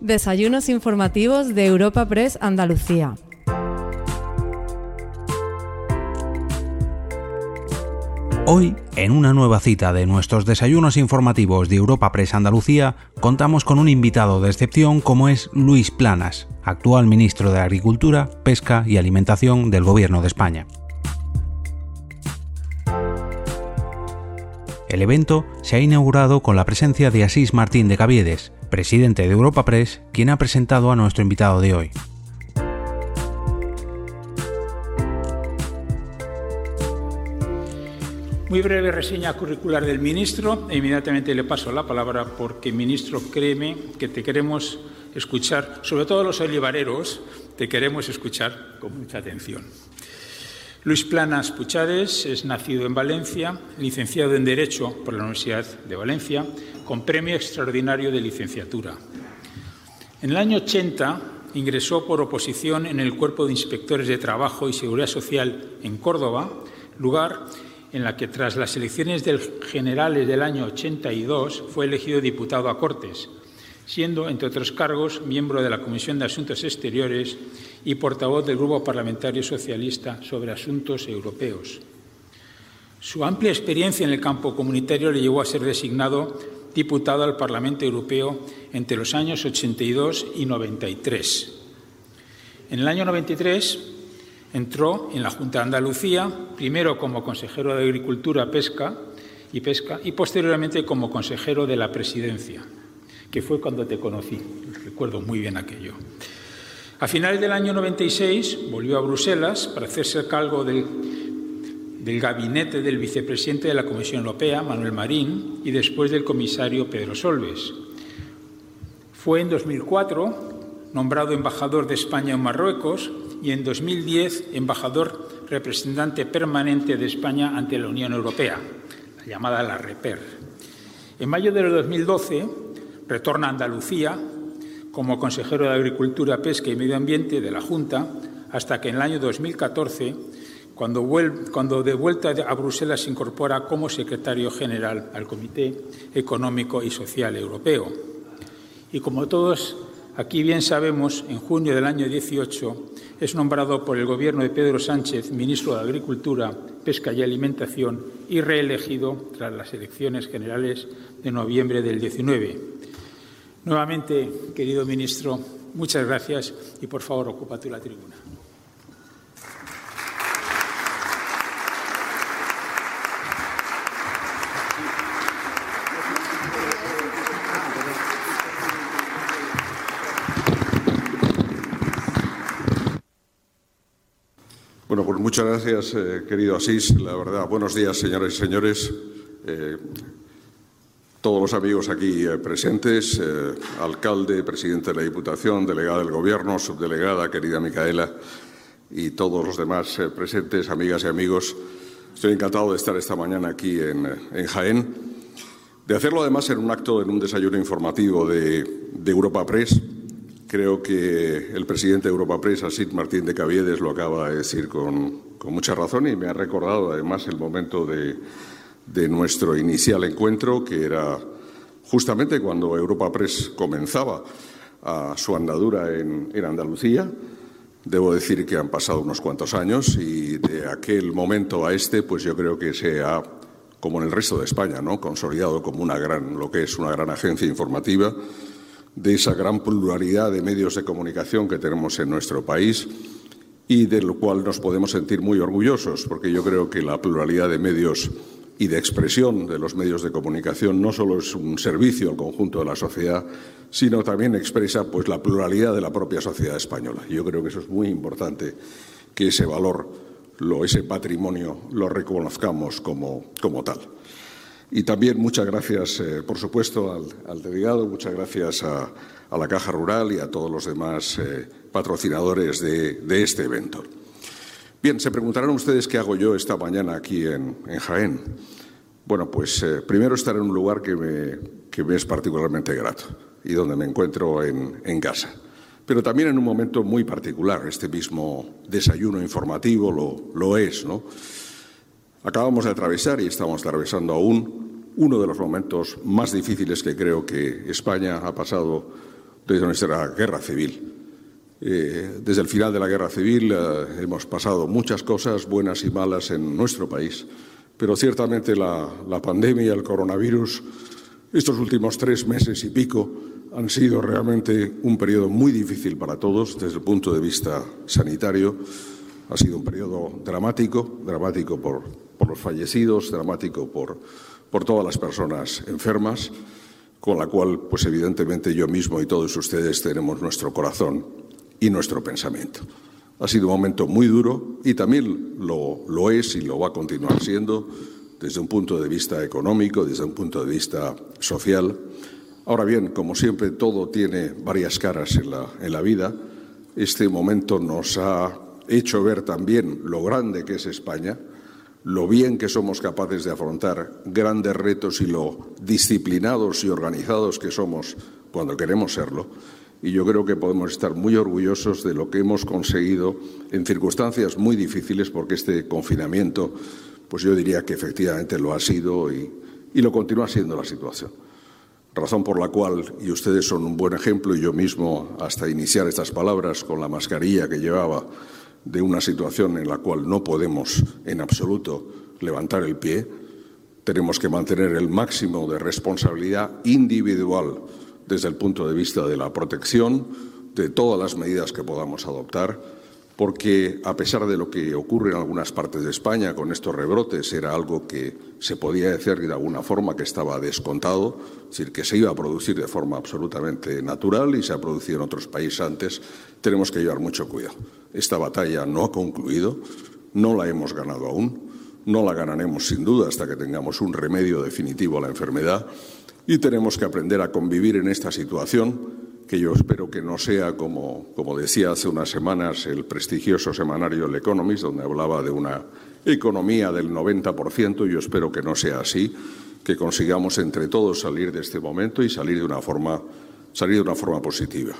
Desayunos informativos de Europa Press Andalucía. Hoy, en una nueva cita de nuestros desayunos informativos de Europa Press Andalucía, contamos con un invitado de excepción como es Luis Planas, actual ministro de Agricultura, Pesca y Alimentación del Gobierno de España. El evento se ha inaugurado con la presencia de Asís Martín de Caviedes, presidente de Europa Press, quien ha presentado a nuestro invitado de hoy. Muy breve reseña curricular del ministro e inmediatamente le paso la palabra porque, ministro, créeme que te queremos escuchar, sobre todo los olivareros, te queremos escuchar con mucha atención. Luis Planas Puchades es nacido en Valencia, licenciado en Derecho por la Universidad de Valencia, con premio extraordinario de licenciatura. En el año 80 ingresó por oposición en el Cuerpo de Inspectores de Trabajo y Seguridad Social en Córdoba, lugar en la que tras las elecciones generales del año 82 fue elegido diputado a Cortes, siendo, entre otros cargos, miembro de la Comisión de Asuntos Exteriores y portavoz del Grupo Parlamentario Socialista sobre Asuntos Europeos. Su amplia experiencia en el campo comunitario le llevó a ser designado diputado al Parlamento Europeo entre los años 82 y 93. En el año 93 Entró en la Junta de Andalucía, primero como consejero de Agricultura, Pesca y Pesca y posteriormente como consejero de la Presidencia, que fue cuando te conocí. Recuerdo muy bien aquello. A finales del año 96 volvió a Bruselas para hacerse cargo del, del gabinete del vicepresidente de la Comisión Europea, Manuel Marín, y después del comisario Pedro Solbes. Fue en 2004 nombrado embajador de España en Marruecos y en 2010 embajador representante permanente de España ante la Unión Europea, la llamada la REPER. En mayo de 2012 retorna a Andalucía como consejero de Agricultura, Pesca y Medio Ambiente de la Junta hasta que en el año 2014, cuando, cuando de vuelta a Bruselas se incorpora como secretario general al Comité Económico y Social Europeo. Y como todos Aquí bien sabemos, en junio del año 18 es nombrado por el gobierno de Pedro Sánchez ministro de Agricultura, Pesca y Alimentación y reelegido tras las elecciones generales de noviembre del 19. Nuevamente, querido ministro, muchas gracias y por favor ocupa tú la tribuna. Muchas gracias, eh, querido Asís. La verdad, buenos días, señoras y señores. Eh, todos los amigos aquí eh, presentes, alcalde, presidente de la Diputación, delegada del Gobierno, subdelegada, querida Micaela, y todos los demás presentes, amigas y amigos. Estoy encantado de estar esta mañana aquí en, Jaén, de hacerlo además en un acto, en un desayuno informativo de, de Europa Press Creo que el presidente de Europa Press, Asit Martín de Caviedes, lo acaba de decir con, mucha razón y me ha recordado además el momento de, nuestro inicial encuentro, que era justamente cuando Europa Press comenzaba a su andadura en, en Andalucía. Debo decir que han pasado unos cuantos años y de aquel momento a este, pues yo creo que se ha, como en el resto de España, ¿no? consolidado como una gran, lo que es una gran agencia informativa de esa gran pluralidad de medios de comunicación que tenemos en nuestro país y de lo cual nos podemos sentir muy orgullosos, porque yo creo que la pluralidad de medios y de expresión de los medios de comunicación no solo es un servicio al conjunto de la sociedad, sino también expresa pues la pluralidad de la propia sociedad española. Yo creo que eso es muy importante que ese valor, lo, ese patrimonio, lo reconozcamos como, como tal. Y también muchas gracias, eh, por supuesto, al, delegado, muchas gracias a, la Caja Rural y a todos los demás eh, patrocinadores de, este evento. Bien, se preguntarán ustedes qué hago yo esta mañana aquí en, Jaén. Bueno, pues eh, primero estar en un lugar que me, es particularmente grato y donde me encuentro en, en casa. Pero también en un momento muy particular, este mismo desayuno informativo lo, lo es, ¿no? Acabamos de atravesar y estamos atravesando aún uno de los momentos más difíciles que creo que España ha pasado desde nuestra guerra civil. Eh, desde el final de la guerra civil eh, hemos pasado muchas cosas buenas y malas en nuestro país, pero ciertamente la, pandemia, el coronavirus, estos últimos tres meses y pico han sido realmente un periodo muy difícil para todos desde el punto de vista sanitario. Ha sido un periodo dramático, dramático por, por los fallecidos, dramático por, por todas las personas enfermas, con la cual, pues evidentemente yo mismo y todos ustedes tenemos nuestro corazón y nuestro pensamiento. Ha sido un momento muy duro y también lo, es y lo va a continuar siendo desde un punto de vista económico, desde un punto de vista social. Ahora bien, como siempre, todo tiene varias caras en la, en la vida. Este momento nos ha hecho ver también lo grande que es España, lo bien que somos capaces de afrontar grandes retos y lo disciplinados y organizados que somos cuando queremos serlo. Y yo creo que podemos estar muy orgullosos de lo que hemos conseguido en circunstancias muy difíciles, porque este confinamiento pues yo diría que efectivamente lo ha sido y, lo continúa siendo la situación. Razón por la cual, y ustedes son un buen ejemplo, y yo mismo, hasta iniciar estas palabras con la mascarilla que llevaba, de una situación en la cual no podemos en absoluto levantar el pie, tenemos que mantener el máximo de responsabilidad individual desde el punto de vista de la protección, de todas las medidas que podamos adoptar porque a pesar de lo que ocurre en algunas partes de España con estos rebrotes, era algo que se podía decir de alguna forma que estaba descontado, es decir, que se iba a producir de forma absolutamente natural y se ha producido en otros países antes, tenemos que llevar mucho cuidado. Esta batalla no ha concluido, no la hemos ganado aún, no la ganaremos sin duda hasta que tengamos un remedio definitivo a la enfermedad y tenemos que aprender a convivir en esta situación que yo espero que no sea como, como decía hace unas semanas el prestigioso semanario El Economist, donde hablaba de una economía del 90%, yo espero que no sea así, que consigamos entre todos salir de este momento y salir de una forma, salir de una forma positiva.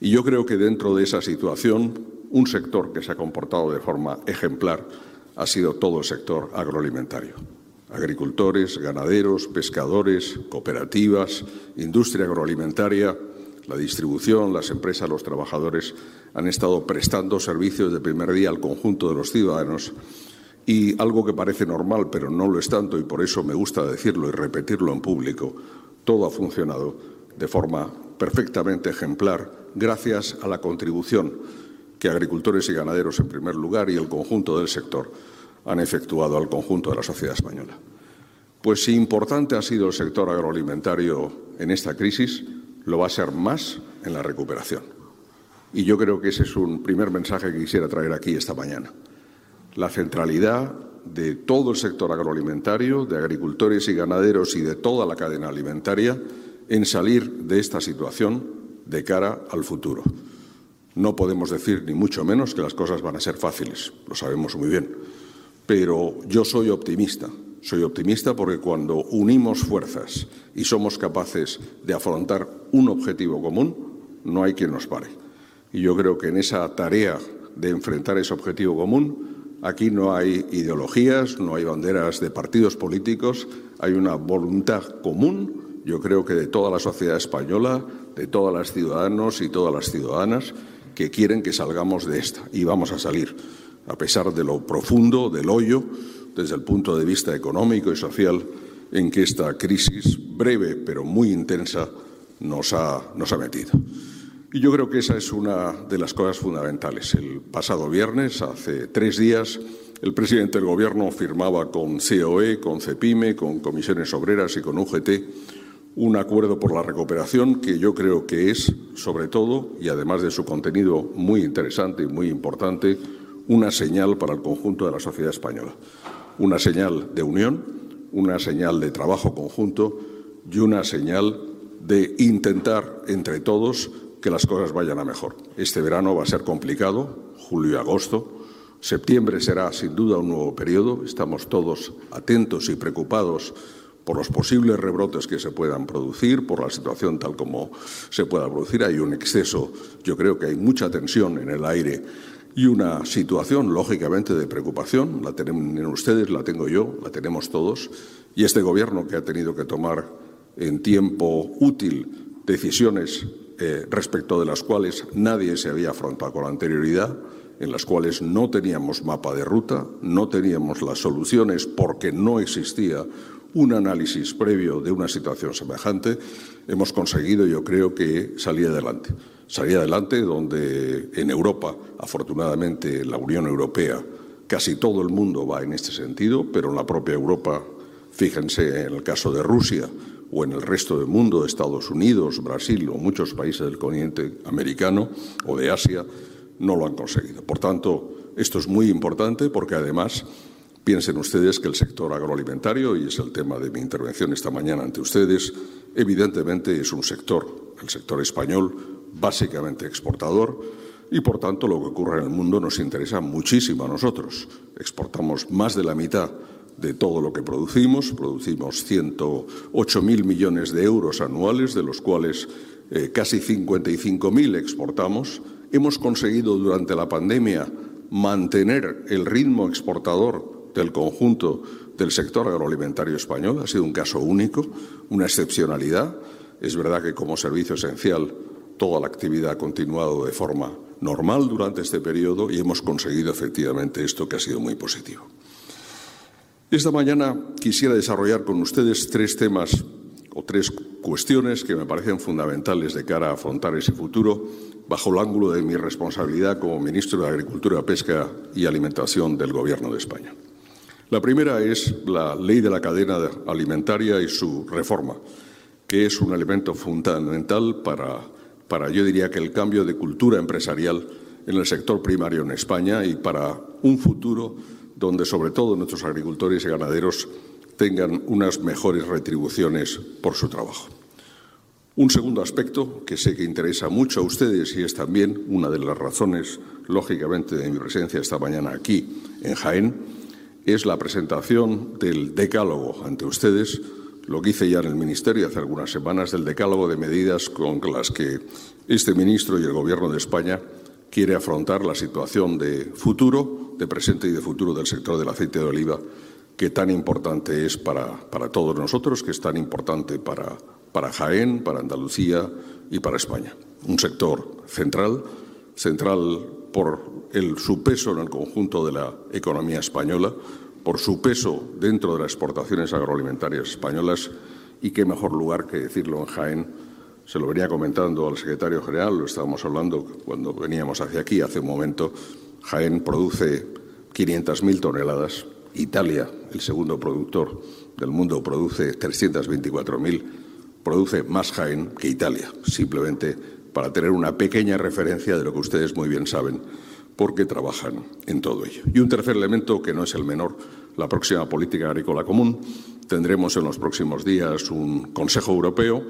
Y yo creo que dentro de esa situación, un sector que se ha comportado de forma ejemplar ha sido todo el sector agroalimentario. Agricultores, ganaderos, pescadores, cooperativas, industria agroalimentaria, la distribución, las empresas, los trabajadores han estado prestando servicios de primer día al conjunto de los ciudadanos y algo que parece normal, pero no lo es tanto, y por eso me gusta decirlo y repetirlo en público, todo ha funcionado de forma perfectamente ejemplar gracias a la contribución que agricultores y ganaderos, en primer lugar, y el conjunto del sector han efectuado al conjunto de la sociedad española. Pues si importante ha sido el sector agroalimentario en esta crisis, lo va a ser más en la recuperación. Y yo creo que ese es un primer mensaje que quisiera traer aquí esta mañana. La centralidad de todo el sector agroalimentario, de agricultores y ganaderos y de toda la cadena alimentaria en salir de esta situación de cara al futuro. No podemos decir ni mucho menos que las cosas van a ser fáciles, lo sabemos muy bien, pero yo soy optimista soy optimista porque cuando unimos fuerzas y somos capaces de afrontar un objetivo común, no hay quien nos pare. Y yo creo que en esa tarea de enfrentar ese objetivo común, aquí no hay ideologías, no hay banderas de partidos políticos, hay una voluntad común, yo creo que de toda la sociedad española, de todos los ciudadanos y todas las ciudadanas que quieren que salgamos de esta. Y vamos a salir, a pesar de lo profundo, del hoyo desde el punto de vista económico y social en que esta crisis breve pero muy intensa nos ha, nos ha metido. Y yo creo que esa es una de las cosas fundamentales. El pasado viernes, hace tres días, el presidente del Gobierno firmaba con COE, con CEPIME, con comisiones obreras y con UGT un acuerdo por la recuperación que yo creo que es, sobre todo, y además de su contenido muy interesante y muy importante, una señal para el conjunto de la sociedad española una señal de unión, una señal de trabajo conjunto y una señal de intentar entre todos que las cosas vayan a mejor. Este verano va a ser complicado, julio y agosto. Septiembre será sin duda un nuevo periodo. Estamos todos atentos y preocupados por los posibles rebrotes que se puedan producir, por la situación tal como se pueda producir. Hay un exceso, yo creo que hay mucha tensión en el aire y una situación, lógicamente, de preocupación. La tienen ustedes, la tengo yo, la tenemos todos. Y este Gobierno que ha tenido que tomar en tiempo útil decisiones eh, respecto de las cuales nadie se había afrontado con anterioridad, en las cuales no teníamos mapa de ruta, no teníamos las soluciones porque no existía un análisis previo de una situación semejante, hemos conseguido, yo creo, que salir adelante. Salir adelante donde en Europa, afortunadamente, la Unión Europea, casi todo el mundo va en este sentido, pero en la propia Europa, fíjense en el caso de Rusia o en el resto del mundo, Estados Unidos, Brasil o muchos países del continente americano o de Asia, no lo han conseguido. Por tanto, esto es muy importante porque además Piensen ustedes que el sector agroalimentario, y es el tema de mi intervención esta mañana ante ustedes, evidentemente es un sector, el sector español, básicamente exportador, y por tanto lo que ocurre en el mundo nos interesa muchísimo a nosotros. Exportamos más de la mitad de todo lo que producimos, producimos 108.000 millones de euros anuales, de los cuales eh, casi 55.000 exportamos. Hemos conseguido durante la pandemia mantener el ritmo exportador del conjunto del sector agroalimentario español. Ha sido un caso único, una excepcionalidad. Es verdad que como servicio esencial toda la actividad ha continuado de forma normal durante este periodo y hemos conseguido efectivamente esto que ha sido muy positivo. Esta mañana quisiera desarrollar con ustedes tres temas o tres cuestiones que me parecen fundamentales de cara a afrontar ese futuro bajo el ángulo de mi responsabilidad como ministro de Agricultura, Pesca y Alimentación del Gobierno de España. La primera es la ley de la cadena alimentaria y su reforma, que es un elemento fundamental para, para, yo diría que el cambio de cultura empresarial en el sector primario en España y para un futuro donde sobre todo nuestros agricultores y ganaderos tengan unas mejores retribuciones por su trabajo. Un segundo aspecto que sé que interesa mucho a ustedes y es también una de las razones, lógicamente, de mi presencia esta mañana aquí en Jaén, es la presentación del decálogo ante ustedes, lo que hice ya en el Ministerio hace algunas semanas, del decálogo de medidas con las que este ministro y el Gobierno de España quiere afrontar la situación de futuro, de presente y de futuro del sector del aceite de oliva, que tan importante es para, para todos nosotros, que es tan importante para, para Jaén, para Andalucía y para España. Un sector central, central por el, su peso en el conjunto de la economía española, por su peso dentro de las exportaciones agroalimentarias españolas y qué mejor lugar que decirlo en Jaén. Se lo venía comentando al secretario general, lo estábamos hablando cuando veníamos hacia aquí hace un momento. Jaén produce 500.000 toneladas. Italia, el segundo productor del mundo, produce 324.000. Produce más Jaén que Italia, simplemente para tener una pequeña referencia de lo que ustedes muy bien saben porque trabajan en todo ello. Y un tercer elemento, que no es el menor, la próxima política agrícola común. Tendremos en los próximos días un Consejo Europeo,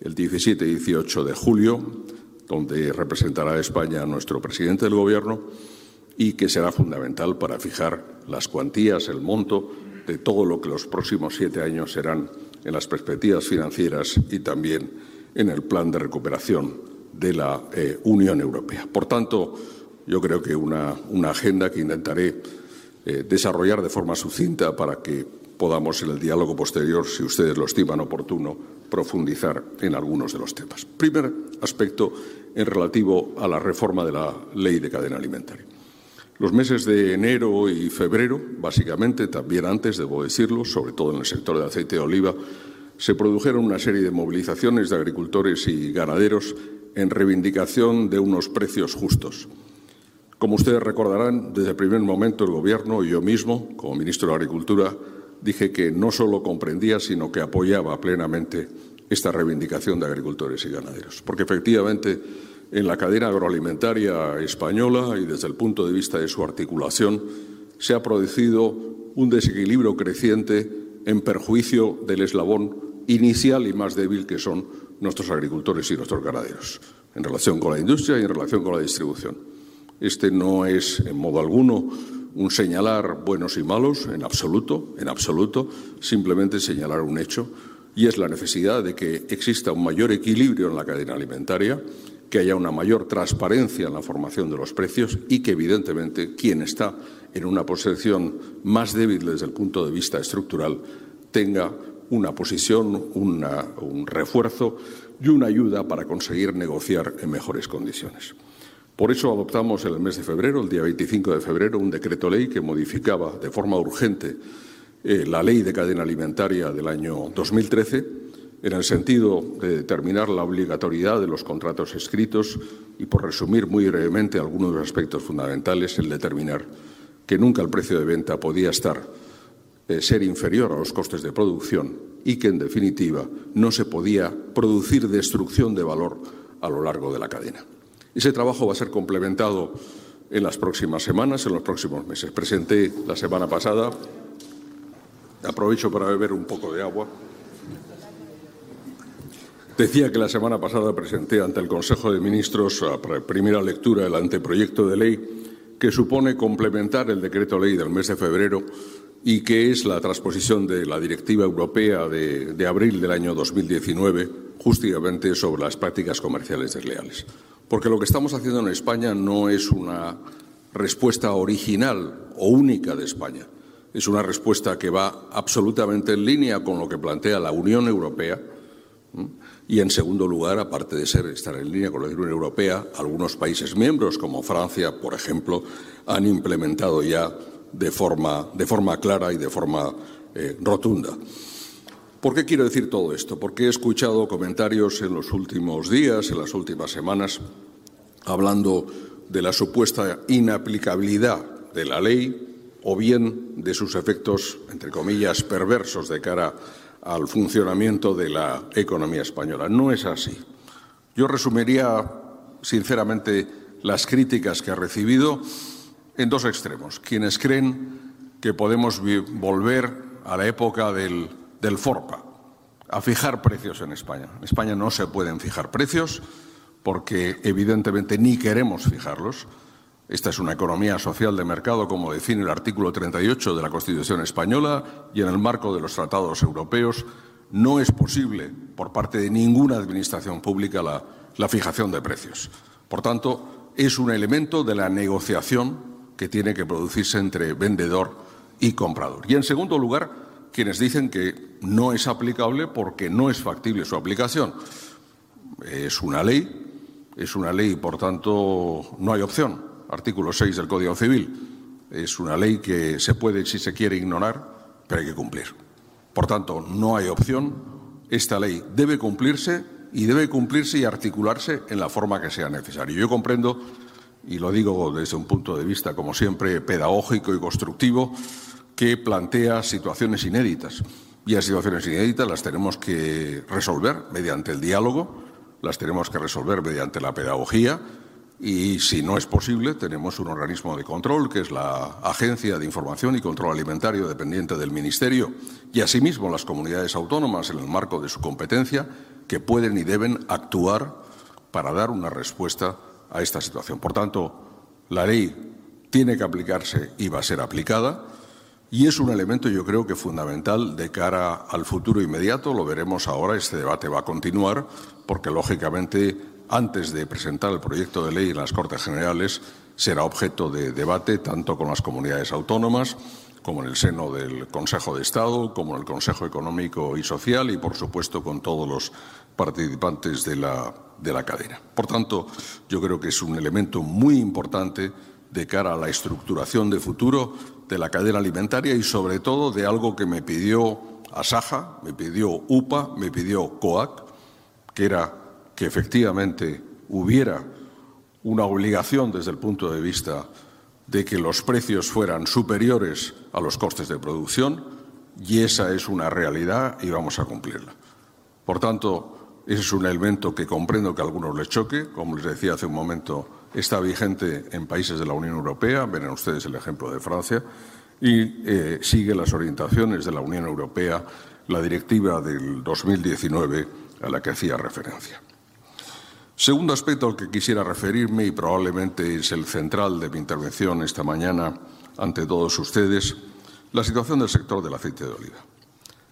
el 17 y 18 de julio, donde representará a España nuestro presidente del Gobierno y que será fundamental para fijar las cuantías, el monto de todo lo que los próximos siete años serán en las perspectivas financieras y también en el plan de recuperación de la eh, Unión Europea. Por tanto, yo creo que una, agenda que intentaré eh, desarrollar de forma sucinta para que podamos en el diálogo posterior, si ustedes lo estiman oportuno, profundizar en algunos de los temas. Primer aspecto en relativo a la reforma de la ley de cadena alimentaria. Los meses de enero y febrero, básicamente, también antes, debo decirlo, sobre todo en el sector de aceite de oliva, se produjeron una serie de movilizaciones de agricultores y ganaderos en reivindicación de unos precios justos. Como ustedes recordarán, desde el primer momento el Gobierno y yo mismo, como ministro de Agricultura, dije que no solo comprendía, sino que apoyaba plenamente esta reivindicación de agricultores y ganaderos. Porque efectivamente en la cadena agroalimentaria española y desde el punto de vista de su articulación se ha producido un desequilibrio creciente en perjuicio del eslabón inicial y más débil que son nuestros agricultores y nuestros ganaderos, en relación con la industria y en relación con la distribución. Este no es, en modo alguno, un señalar buenos y malos, en absoluto, en absoluto, simplemente señalar un hecho, y es la necesidad de que exista un mayor equilibrio en la cadena alimentaria, que haya una mayor transparencia en la formación de los precios y que, evidentemente, quien está en una posición más débil desde el punto de vista estructural tenga una posición, un refuerzo y una ayuda para conseguir negociar en mejores condiciones. Por eso adoptamos en el mes de febrero, el día 25 de febrero, un decreto ley que modificaba de forma urgente eh, la ley de cadena alimentaria del año 2013 en el sentido de determinar la obligatoriedad de los contratos escritos y, por resumir muy brevemente algunos de los aspectos fundamentales, el determinar que nunca el precio de venta podía estar eh, ser inferior a los costes de producción y que, en definitiva, no se podía producir destrucción de valor a lo largo de la cadena. Ese trabajo va a ser complementado en las próximas semanas, en los próximos meses. Presenté la semana pasada, aprovecho para beber un poco de agua. Decía que la semana pasada presenté ante el Consejo de Ministros a primera lectura el anteproyecto de ley que supone complementar el decreto ley del mes de febrero y que es la transposición de la Directiva Europea de, de abril del año 2019, justamente sobre las prácticas comerciales desleales. Porque lo que estamos haciendo en España no es una respuesta original o única de España. Es una respuesta que va absolutamente en línea con lo que plantea la Unión Europea y, en segundo lugar, aparte de estar en línea con la Unión Europea, algunos países miembros, como Francia, por ejemplo, han implementado ya de forma, de forma clara y de forma eh, rotunda. ¿Por qué quiero decir todo esto? Porque he escuchado comentarios en los últimos días, en las últimas semanas, hablando de la supuesta inaplicabilidad de la ley o bien de sus efectos, entre comillas, perversos de cara al funcionamiento de la economía española. No es así. Yo resumiría, sinceramente, las críticas que ha recibido en dos extremos. Quienes creen que podemos volver a la época del, del FORPA, a fijar precios en España. En España no se pueden fijar precios porque, evidentemente, ni queremos fijarlos. Esta es una economía social de mercado, como define el artículo 38 de la Constitución española, y en el marco de los tratados europeos no es posible, por parte de ninguna administración pública, la, la fijación de precios. Por tanto, es un elemento de la negociación que tiene que producirse entre vendedor y comprador. Y, en segundo lugar, quienes dicen que no es aplicable porque no es factible su aplicación. Es una ley, es una ley y, por tanto, no hay opción artículo 6 del Código Civil. Es una ley que se puede, si se quiere, ignorar, pero hay que cumplir. Por tanto, no hay opción. Esta ley debe cumplirse y debe cumplirse y articularse en la forma que sea necesario. Yo comprendo, y lo digo desde un punto de vista, como siempre, pedagógico y constructivo, que plantea situaciones inéditas. Y las situaciones inéditas las tenemos que resolver mediante el diálogo, las tenemos que resolver mediante la pedagogía y si no es posible, tenemos un organismo de control, que es la Agencia de Información y Control Alimentario dependiente del Ministerio, y asimismo las comunidades autónomas, en el marco de su competencia, que pueden y deben actuar para dar una respuesta a esta situación. Por tanto, la ley tiene que aplicarse y va a ser aplicada. Y es un elemento, yo creo que fundamental de cara al futuro inmediato. Lo veremos ahora. Este debate va a continuar porque, lógicamente, antes de presentar el proyecto de ley en las Cortes Generales, será objeto de debate tanto con las comunidades autónomas como en el seno del Consejo de Estado, como en el Consejo Económico y Social y, por supuesto, con todos los participantes de la, de la cadena. Por tanto, yo creo que es un elemento muy importante de cara a la estructuración de futuro de la cadena alimentaria y, sobre todo, de algo que me pidió Asaja, me pidió UPA, me pidió COAC, que era que efectivamente hubiera una obligación desde el punto de vista de que los precios fueran superiores a los costes de producción y esa es una realidad y vamos a cumplirla. Por tanto, ese es un elemento que comprendo que a algunos les choque, como les decía hace un momento, está vigente en países de la Unión Europea, ven ustedes el ejemplo de Francia, y eh, sigue las orientaciones de la Unión Europea, la directiva del 2019 a la que hacía referencia. Segundo aspecto al que quisiera referirme y probablemente es el central de mi intervención esta mañana ante todos ustedes, la situación del sector del aceite de oliva.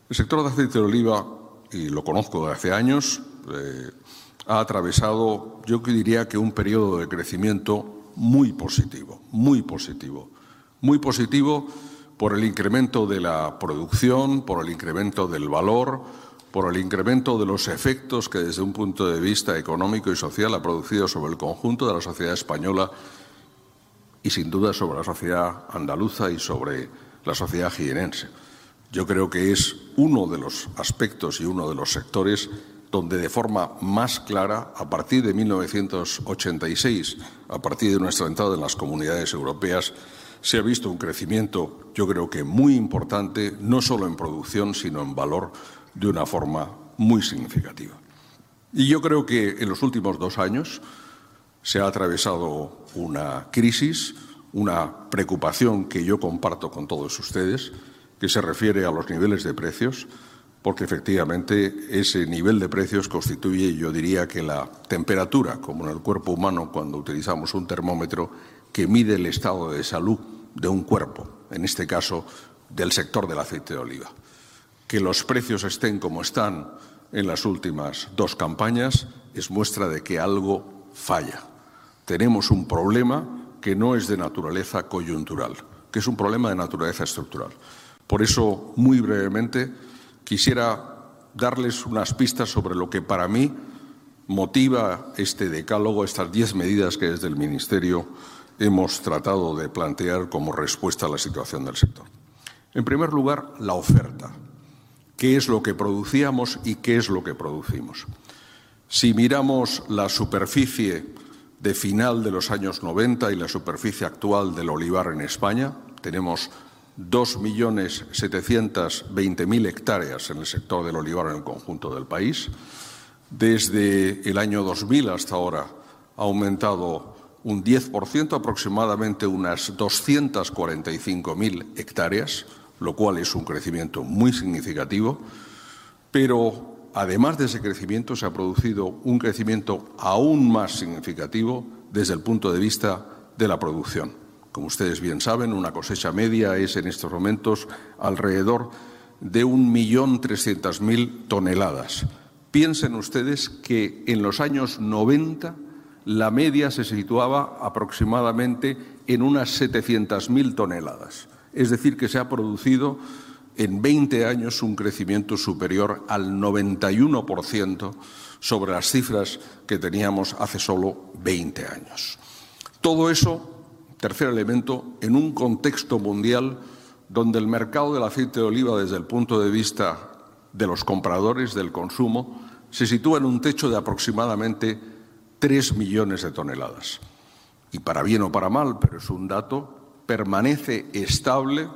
El sector del aceite de oliva, y lo conozco de hace años, eh, ha atravesado, yo diría que un periodo de crecimiento muy positivo, muy positivo, muy positivo por el incremento de la producción, por el incremento del valor, por el incremento de los efectos que desde un punto de vista económico y social ha producido sobre el conjunto de la sociedad española y sin duda sobre la sociedad andaluza y sobre la sociedad jienense. Yo creo que es uno de los aspectos y uno de los sectores donde de forma más clara, a partir de 1986, a partir de nuestra entrada en las comunidades europeas, se ha visto un crecimiento, yo creo que muy importante, no solo en producción, sino en valor, de una forma muy significativa. Y yo creo que en los últimos dos años se ha atravesado una crisis, una preocupación que yo comparto con todos ustedes, que se refiere a los niveles de precios, porque efectivamente ese nivel de precios constituye, yo diría que la temperatura, como en el cuerpo humano cuando utilizamos un termómetro que mide el estado de salud de un cuerpo, en este caso del sector del aceite de oliva. Que los precios estén como están en las últimas dos campañas es muestra de que algo falla. Tenemos un problema que no es de naturaleza coyuntural, que es un problema de naturaleza estructural. Por eso, muy brevemente, quisiera darles unas pistas sobre lo que para mí motiva este decálogo, estas diez medidas que desde el Ministerio hemos tratado de plantear como respuesta a la situación del sector. En primer lugar, la oferta. ¿Qué es lo que producíamos y qué es lo que producimos? Si miramos la superficie de final de los años 90 y la superficie actual del olivar en España, tenemos 2.720.000 hectáreas en el sector del olivar en el conjunto del país. Desde el año 2000 hasta ahora ha aumentado un 10%, aproximadamente unas 245.000 hectáreas, lo cual es un crecimiento muy significativo, pero además de ese crecimiento se ha producido un crecimiento aún más significativo desde el punto de vista de la producción. Como ustedes bien saben, una cosecha media es en estos momentos alrededor de 1.300.000 toneladas. Piensen ustedes que en los años 90 la media se situaba aproximadamente en unas 700.000 toneladas. Es decir, que se ha producido en 20 años un crecimiento superior al 91% sobre las cifras que teníamos hace solo 20 años. Todo eso Tercer elemento, en un contexto mundial donde el mercado del aceite de oliva desde el punto de vista de los compradores, del consumo, se sitúa en un techo de aproximadamente 3 millones de toneladas. Y para bien o para mal, pero es un dato, permanece estable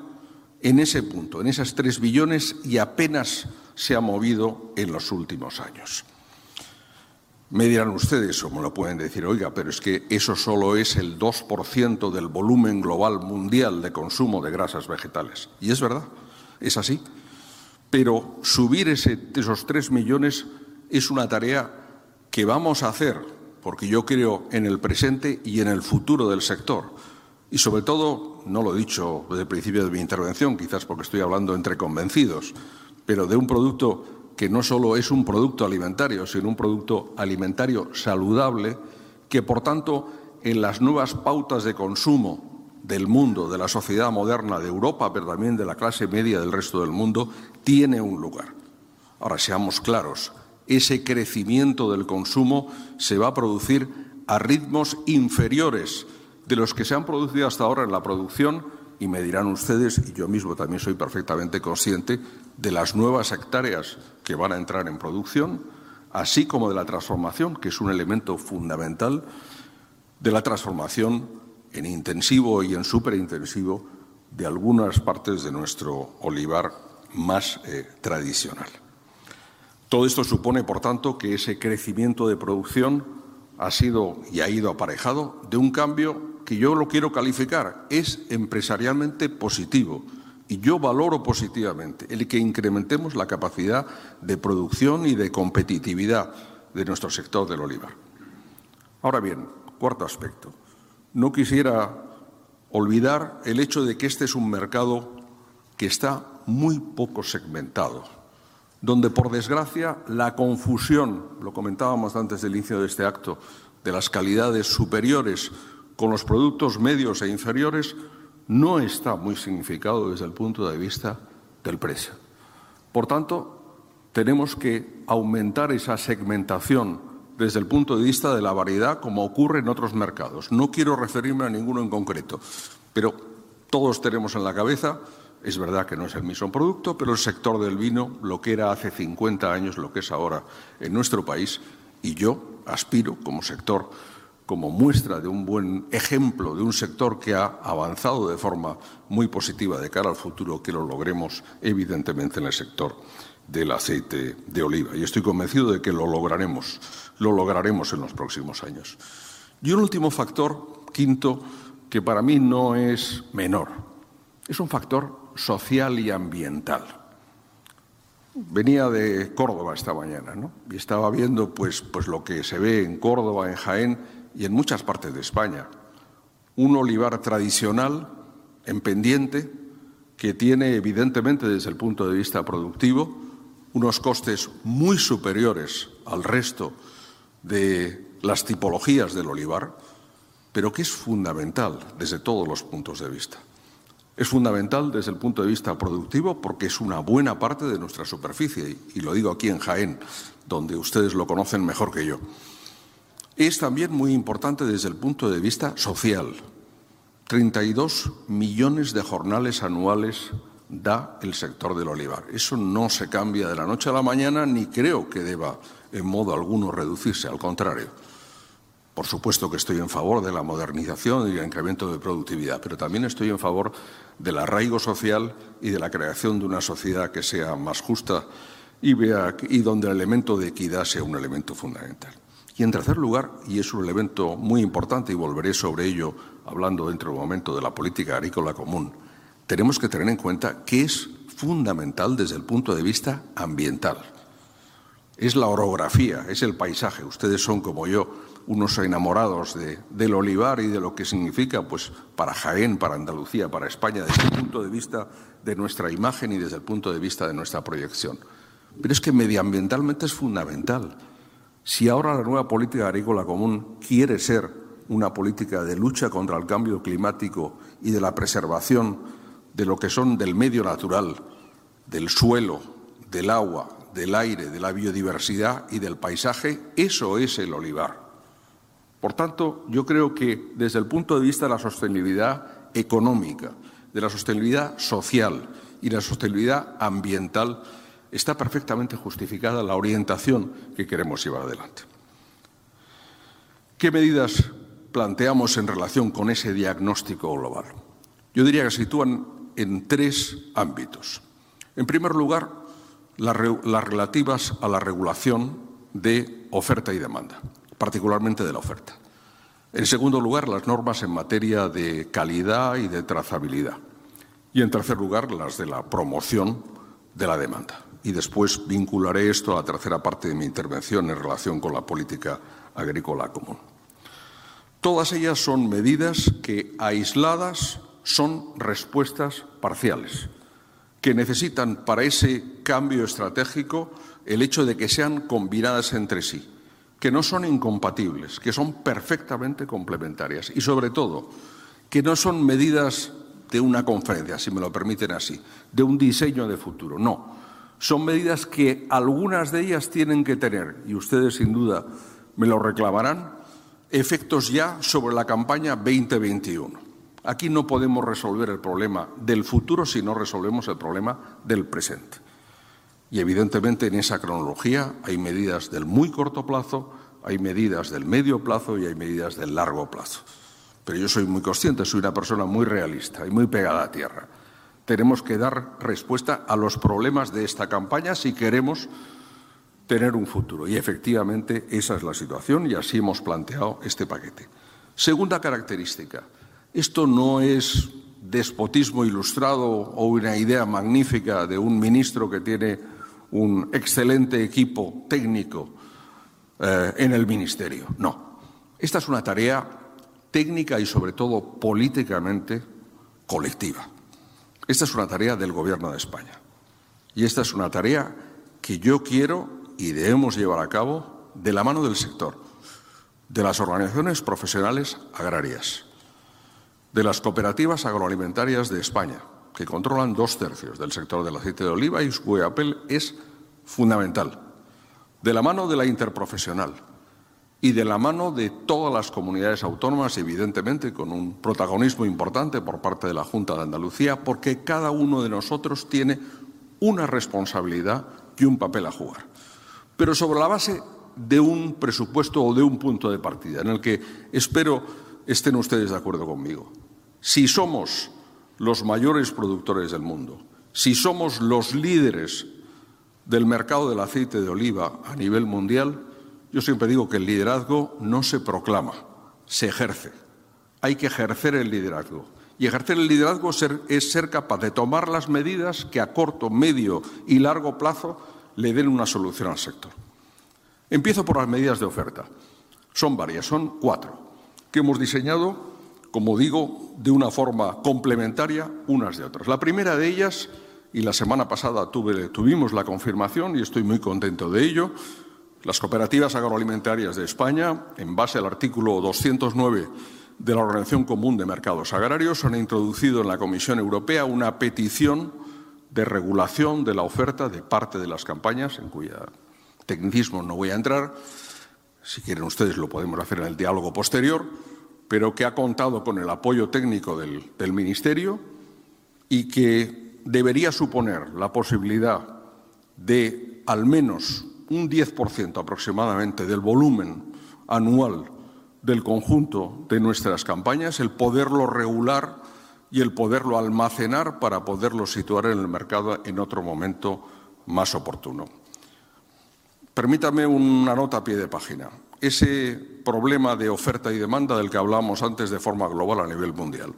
en ese punto, en esas 3 billones y apenas se ha movido en los últimos años. Me dirán ustedes, o me lo pueden decir, oiga, pero es que eso solo es el 2% del volumen global mundial de consumo de grasas vegetales. Y es verdad, es así. Pero subir esos 3 millones es una tarea que vamos a hacer, porque yo creo en el presente y en el futuro del sector. Y sobre todo, no lo he dicho desde el principio de mi intervención, quizás porque estoy hablando entre convencidos, pero de un producto que no solo es un producto alimentario, sino un producto alimentario saludable, que por tanto en las nuevas pautas de consumo del mundo, de la sociedad moderna de Europa, pero también de la clase media del resto del mundo, tiene un lugar. Ahora, seamos claros, ese crecimiento del consumo se va a producir a ritmos inferiores de los que se han producido hasta ahora en la producción y me dirán ustedes, y yo mismo también soy perfectamente consciente, de las nuevas hectáreas que van a entrar en producción, así como de la transformación, que es un elemento fundamental de la transformación en intensivo y en superintensivo de algunas partes de nuestro olivar más eh, tradicional. Todo esto supone, por tanto, que ese crecimiento de producción ha sido y ha ido aparejado de un cambio que yo lo quiero calificar, es empresarialmente positivo. Y yo valoro positivamente el que incrementemos la capacidad de producción y de competitividad de nuestro sector del olivar. Ahora bien, cuarto aspecto. No quisiera olvidar el hecho de que este es un mercado que está muy poco segmentado, donde por desgracia la confusión, lo comentábamos antes del inicio de este acto, de las calidades superiores con los productos medios e inferiores no está muy significado desde el punto de vista del precio. Por tanto, tenemos que aumentar esa segmentación desde el punto de vista de la variedad como ocurre en otros mercados. No quiero referirme a ninguno en concreto, pero todos tenemos en la cabeza, es verdad que no es el mismo producto, pero el sector del vino, lo que era hace 50 años, lo que es ahora en nuestro país, y yo aspiro como sector como muestra de un buen ejemplo de un sector que ha avanzado de forma muy positiva de cara al futuro, que lo logremos evidentemente en el sector del aceite de oliva. Y estoy convencido de que lo lograremos, lo lograremos en los próximos años. Y un último factor, quinto, que para mí no es menor, es un factor social y ambiental. Venía de Córdoba esta mañana, ¿no? Y estaba viendo pues, pues lo que se ve en Córdoba, en Jaén, y en muchas partes de España. Un olivar tradicional en pendiente que tiene evidentemente desde el punto de vista productivo unos costes muy superiores al resto de las tipologías del olivar, pero que es fundamental desde todos los puntos de vista. Es fundamental desde el punto de vista productivo porque es una buena parte de nuestra superficie, y lo digo aquí en Jaén, donde ustedes lo conocen mejor que yo es también muy importante desde el punto de vista social. 32 millones de jornales anuales da el sector del olivar. Eso no se cambia de la noche a la mañana ni creo que deba en modo alguno reducirse, al contrario. Por supuesto que estoy en favor de la modernización y el incremento de productividad, pero también estoy en favor del arraigo social y de la creación de una sociedad que sea más justa y, y donde el elemento de equidad sea un elemento fundamental. Y en tercer lugar, y es un elemento muy importante, y volveré sobre ello hablando dentro de un momento de la política agrícola común, tenemos que tener en cuenta que es fundamental desde el punto de vista ambiental. Es la orografía, es el paisaje. Ustedes son como yo unos enamorados del olivar y de lo que significa pues, para Jaén, para Andalucía, para España, desde el punto de vista de nuestra imagen y desde el punto de vista de nuestra proyección. Pero es que medioambientalmente es fundamental. Si ahora la nueva política agrícola común quiere ser una política de lucha contra el cambio climático y de la preservación de lo que son del medio natural, del suelo, del agua, del aire, de la biodiversidad y del paisaje, eso es el olivar. Por tanto, yo creo que desde el punto de vista de la sostenibilidad económica, de la sostenibilidad social y la sostenibilidad ambiental, está perfectamente justificada la orientación que queremos llevar adelante. ¿Qué medidas planteamos en relación con ese diagnóstico global? Yo diría que se sitúan en tres ámbitos. En primer lugar, las, relativas a la regulación de oferta y demanda, particularmente de la oferta. En segundo lugar, las normas en materia de calidad y de trazabilidad. Y en tercer lugar, las de la promoción de la demanda y después vincularé esto a la tercera parte de mi intervención en relación con la política agrícola común. Todas ellas son medidas que, aisladas, son respuestas parciales, que necesitan para ese cambio estratégico el hecho de que sean combinadas entre sí, que no son incompatibles, que son perfectamente complementarias y, sobre todo, que no son medidas de una conferencia, si me lo permiten así, de un diseño de futuro. No, son medidas que algunas de ellas tienen que tener, y ustedes sin duda me lo reclamarán, efectos ya sobre la campaña 2021. Aquí no podemos resolver el problema del futuro si no resolvemos el problema del presente. Y evidentemente en esa cronología hay medidas del muy corto plazo, hay medidas del medio plazo y hay medidas del largo plazo. Pero yo soy muy consciente, soy una persona muy realista y muy pegada a tierra tenemos que dar respuesta a los problemas de esta campaña si queremos tener un futuro. Y efectivamente esa es la situación y así hemos planteado este paquete. Segunda característica. Esto no es despotismo ilustrado o una idea magnífica de un ministro que tiene un excelente equipo técnico eh, en el ministerio. No. Esta es una tarea técnica y sobre todo políticamente colectiva. Esta es una tarea del Gobierno de España. Y esta es una tarea que yo quiero y debemos llevar a cabo de la mano del sector, de las organizaciones profesionales agrarias, de las cooperativas agroalimentarias de España, que controlan dos tercios del sector del aceite de oliva y su papel es fundamental. De la mano de la interprofesional y de la mano de todas las comunidades autónomas, evidentemente con un protagonismo importante por parte de la Junta de Andalucía, porque cada uno de nosotros tiene una responsabilidad y un papel a jugar. Pero sobre la base de un presupuesto o de un punto de partida, en el que espero estén ustedes de acuerdo conmigo. Si somos los mayores productores del mundo, si somos los líderes del mercado del aceite de oliva a nivel mundial, yo siempre digo que el liderazgo no se proclama, se ejerce. Hay que ejercer el liderazgo. Y ejercer el liderazgo es ser capaz de tomar las medidas que a corto, medio y largo plazo le den una solución al sector. Empiezo por las medidas de oferta. Son varias, son cuatro, que hemos diseñado como digo, de una forma complementaria unas de otras. La primera de ellas, y la semana pasada tuvimos la confirmación y estoy muy contento de ello, las cooperativas agroalimentarias de España, en base al artículo 209 de la Organización Común de Mercados Agrarios, han introducido en la Comisión Europea una petición de regulación de la oferta de parte de las campañas, en cuya tecnicismo no voy a entrar. Si quieren ustedes lo podemos hacer en el diálogo posterior pero que ha contado con el apoyo técnico del, Ministerio y que debería suponer la posibilidad de al menos un 10% aproximadamente del volumen anual del conjunto de nuestras campañas, el poderlo regular y el poderlo almacenar para poderlo situar en el mercado en otro momento más oportuno. Permítame una nota a pie de página ese problema de oferta y demanda del que hablábamos antes de forma global a nivel mundial.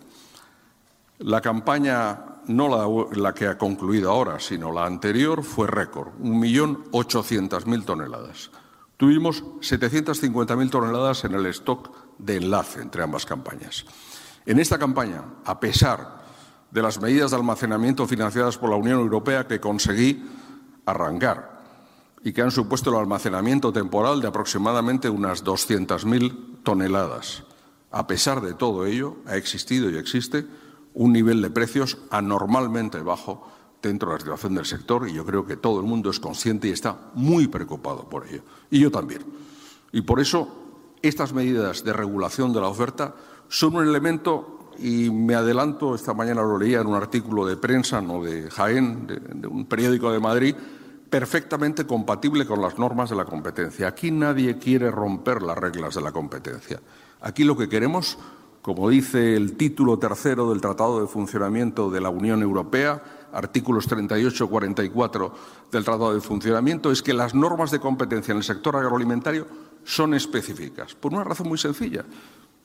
La campaña, no la, que ha concluido ahora, sino la anterior, fue récord, 1.800.000 toneladas. Tuvimos 750.000 toneladas en el stock de enlace entre ambas campañas. En esta campaña, a pesar de las medidas de almacenamiento financiadas por la Unión Europea que conseguí arrancar y que han supuesto el almacenamiento temporal de aproximadamente unas 200.000 toneladas. A pesar de todo ello, ha existido y existe un nivel de precios anormalmente bajo dentro de la situación del sector y yo creo que todo el mundo es consciente y está muy preocupado por ello. Y yo también. Y por eso estas medidas de regulación de la oferta son un elemento, y me adelanto, esta mañana lo leía en un artículo de prensa, no de Jaén, de, un periódico de Madrid, perfectamente compatible con las normas de la competencia. Aquí nadie quiere romper las reglas de la competencia. Aquí lo que queremos, como dice el título tercero del Tratado de Funcionamiento de la Unión Europea, artículos 38-44 del Tratado de Funcionamiento, es que las normas de competencia en el sector agroalimentario son específicas, por una razón muy sencilla,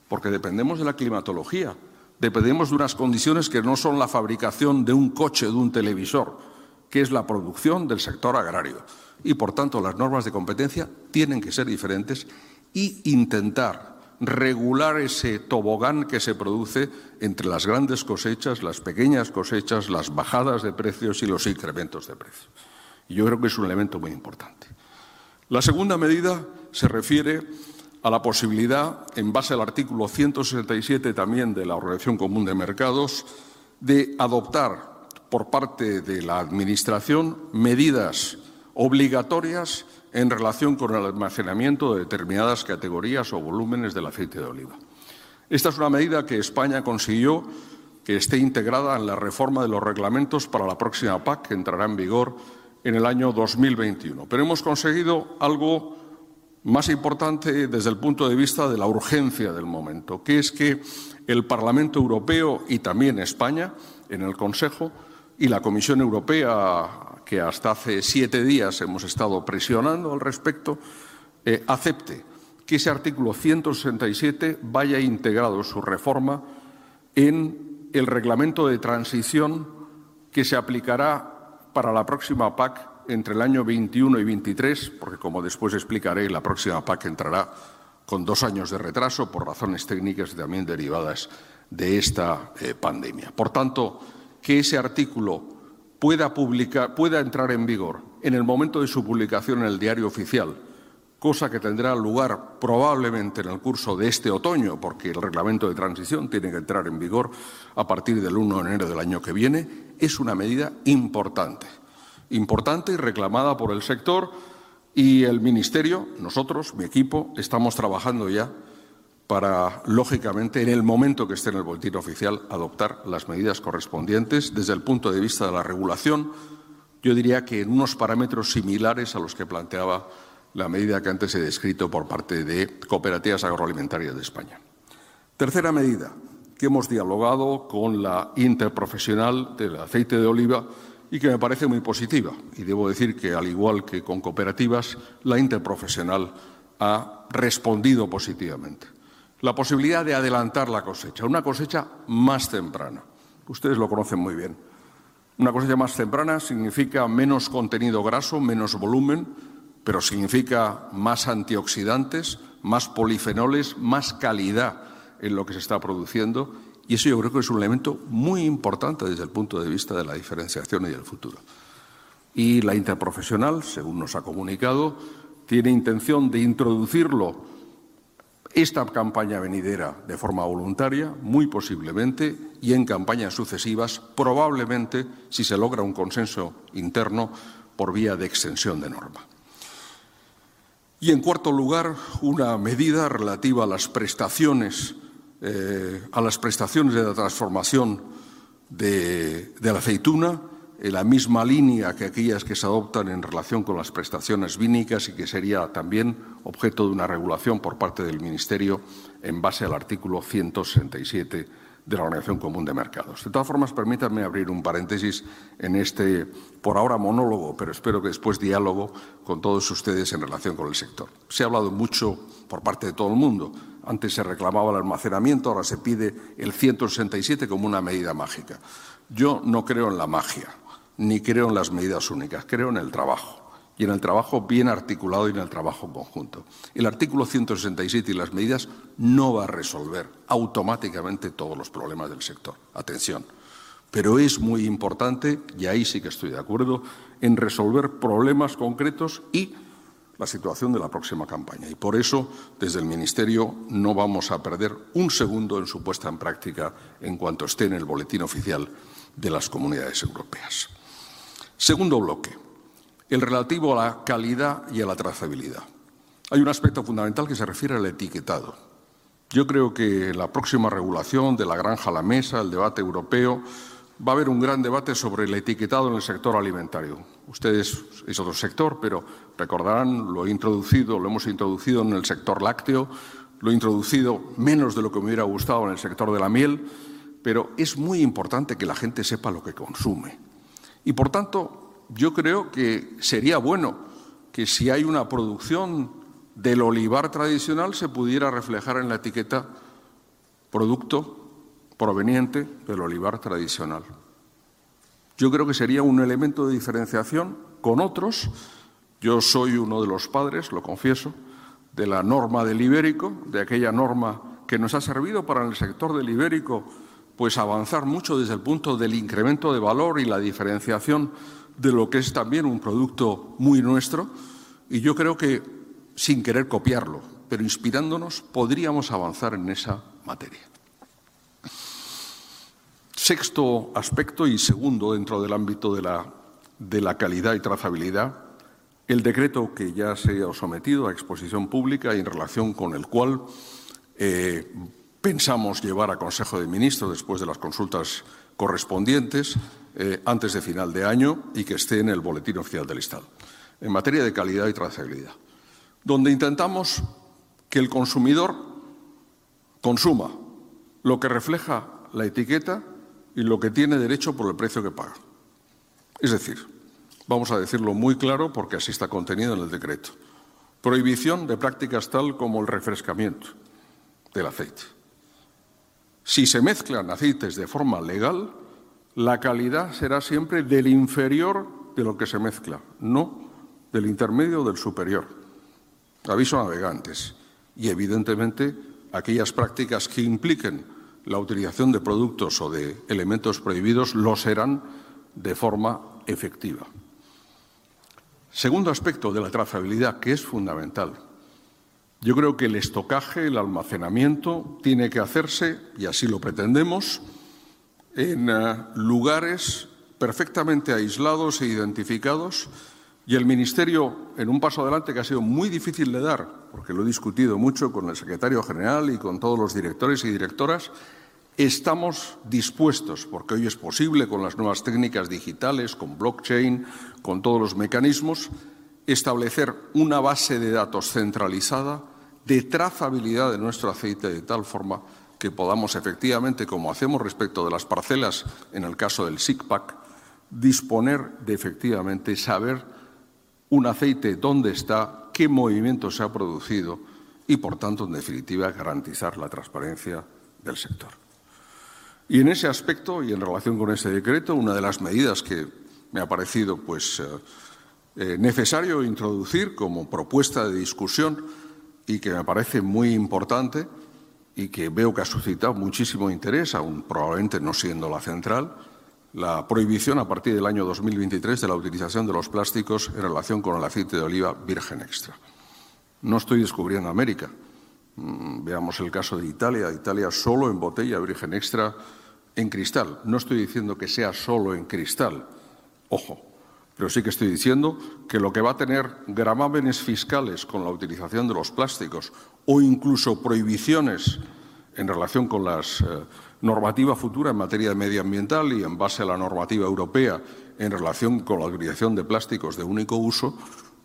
porque dependemos de la climatología, dependemos de unas condiciones que no son la fabricación de un coche, de un televisor, que es la producción del sector agrario. Y, por tanto, las normas de competencia tienen que ser diferentes y intentar regular ese tobogán que se produce entre las grandes cosechas, las pequeñas cosechas, las bajadas de precios y los incrementos de precios. Y yo creo que es un elemento muy importante. La segunda medida se refiere a la posibilidad, en base al artículo 167 también de la Organización Común de Mercados, de adoptar por parte de la Administración medidas obligatorias en relación con el almacenamiento de determinadas categorías o volúmenes del aceite de oliva. Esta es una medida que España consiguió que esté integrada en la reforma de los reglamentos para la próxima PAC, que entrará en vigor en el año 2021. Pero hemos conseguido algo más importante desde el punto de vista de la urgencia del momento, que es que el Parlamento Europeo y también España, en el Consejo, y la Comisión Europea, que hasta hace siete días hemos estado presionando al respecto, eh, acepte que ese artículo 167 vaya integrado su reforma en el reglamento de transición que se aplicará para la próxima PAC entre el año 21 y 23, porque como después explicaré, la próxima PAC entrará con dos años de retraso por razones técnicas y también derivadas de esta eh, pandemia. Por tanto, que ese artículo pueda, entrar en vigor en el momento de su publicación en el diario oficial, cosa que tendrá lugar probablemente en el curso de este otoño, porque el reglamento de transición tiene que entrar en vigor a partir del 1 de enero del año que viene, es una medida importante, importante y reclamada por el sector y el Ministerio, nosotros, mi equipo, estamos trabajando ya para, lógicamente, en el momento que esté en el boletín oficial, adoptar las medidas correspondientes desde el punto de vista de la regulación, yo diría que en unos parámetros similares a los que planteaba la medida que antes he descrito por parte de cooperativas agroalimentarias de España. Tercera medida, que hemos dialogado con la interprofesional del aceite de oliva y que me parece muy positiva. Y debo decir que, al igual que con cooperativas, la interprofesional ha respondido positivamente. La posibilidad de adelantar la cosecha, una cosecha más temprana. Ustedes lo conocen muy bien. Una cosecha más temprana significa menos contenido graso, menos volumen, pero significa más antioxidantes, más polifenoles, más calidad en lo que se está produciendo y eso yo creo que es un elemento muy importante desde el punto de vista de la diferenciación y del futuro. Y la interprofesional, según nos ha comunicado, tiene intención de introducirlo esta campaña venidera de forma voluntaria, muy posiblemente, y en campañas sucesivas, probablemente si se logra un consenso interno por vía de extensión de norma. Y, en cuarto lugar, una medida relativa a las prestaciones, eh, a las prestaciones de la transformación de, la aceituna, en la misma línea que aquellas que se adoptan en relación con las prestaciones vínicas y que sería también objeto de una regulación por parte del Ministerio en base al artículo 167 de la Organización Común de Mercados. De todas formas, permítanme abrir un paréntesis en este, por ahora, monólogo, pero espero que después diálogo con todos ustedes en relación con el sector. Se ha hablado mucho por parte de todo el mundo. Antes se reclamaba el almacenamiento, ahora se pide el 167 como una medida mágica. Yo no creo en la magia, ni creo en las medidas únicas, creo en el trabajo y en el trabajo bien articulado y en el trabajo conjunto. El artículo 167 y las medidas no va a resolver automáticamente todos los problemas del sector. Atención. Pero es muy importante, y ahí sí que estoy de acuerdo, en resolver problemas concretos y la situación de la próxima campaña. Y por eso, desde el Ministerio, no vamos a perder un segundo en su puesta en práctica en cuanto esté en el boletín oficial de las comunidades europeas. Segundo bloque el relativo a la calidad y a la trazabilidad. Hay un aspecto fundamental que se refiere al etiquetado. Yo creo que la próxima regulación de la granja a la mesa, el debate europeo, va a haber un gran debate sobre el etiquetado en el sector alimentario. Ustedes es otro sector, pero recordarán, lo he introducido, lo hemos introducido en el sector lácteo, lo he introducido menos de lo que me hubiera gustado en el sector de la miel, pero es muy importante que la gente sepa lo que consume. Y por tanto, yo creo que sería bueno que si hay una producción del olivar tradicional se pudiera reflejar en la etiqueta producto proveniente del olivar tradicional. Yo creo que sería un elemento de diferenciación con otros. Yo soy uno de los padres, lo confieso, de la norma del ibérico, de aquella norma que nos ha servido para en el sector del ibérico pues avanzar mucho desde el punto del incremento de valor y la diferenciación de lo que es también un producto muy nuestro y yo creo que sin querer copiarlo, pero inspirándonos, podríamos avanzar en esa materia. Sexto aspecto y segundo dentro del ámbito de la, de la calidad y trazabilidad, el decreto que ya se ha sometido a exposición pública y en relación con el cual eh, pensamos llevar a Consejo de Ministros después de las consultas correspondientes eh, antes de final de año y que esté en el Boletín Oficial del Estado, en materia de calidad y trazabilidad, donde intentamos que el consumidor consuma lo que refleja la etiqueta y lo que tiene derecho por el precio que paga. Es decir, vamos a decirlo muy claro porque así está contenido en el decreto. Prohibición de prácticas tal como el refrescamiento del aceite. Si se mezclan aceites de forma legal, la calidad será siempre del inferior de lo que se mezcla, no del intermedio o del superior. Aviso a navegantes. Y, evidentemente, aquellas prácticas que impliquen la utilización de productos o de elementos prohibidos lo serán de forma efectiva. Segundo aspecto de la trazabilidad, que es fundamental, Yo creo que el estocaje, el almacenamiento, tiene que hacerse, y así lo pretendemos, en eh, lugares perfectamente aislados e identificados y el Ministerio, en un paso adelante que ha sido muy difícil de dar, porque lo he discutido mucho con el secretario general y con todos los directores y directoras, estamos dispuestos, porque hoy es posible con las nuevas técnicas digitales, con blockchain, con todos los mecanismos, establecer una base de datos centralizada de trazabilidad de nuestro aceite de tal forma que podamos efectivamente, como hacemos respecto de las parcelas en el caso del SICPAC, disponer de efectivamente saber un aceite dónde está, qué movimiento se ha producido y, por tanto, en definitiva, garantizar la transparencia del sector. Y en ese aspecto y en relación con ese decreto, una de las medidas que me ha parecido pues, eh, eh, necesario introducir como propuesta de discusión y que me parece muy importante y que veo que ha suscitado muchísimo interés, aún probablemente no siendo la central, la prohibición a partir del año 2023 de la utilización de los plásticos en relación con el aceite de oliva virgen extra. No estoy descubriendo América. Mm, veamos el caso de Italia. Italia solo en botella virgen extra en cristal. No estoy diciendo que sea solo en cristal. Ojo. Pero sí que estoy diciendo que lo que va a tener gramámenes fiscales con la utilización de los plásticos o incluso prohibiciones en relación con las eh, normativa futura en materia medioambiental y en base a la normativa europea en relación con la utilización de plásticos de único uso,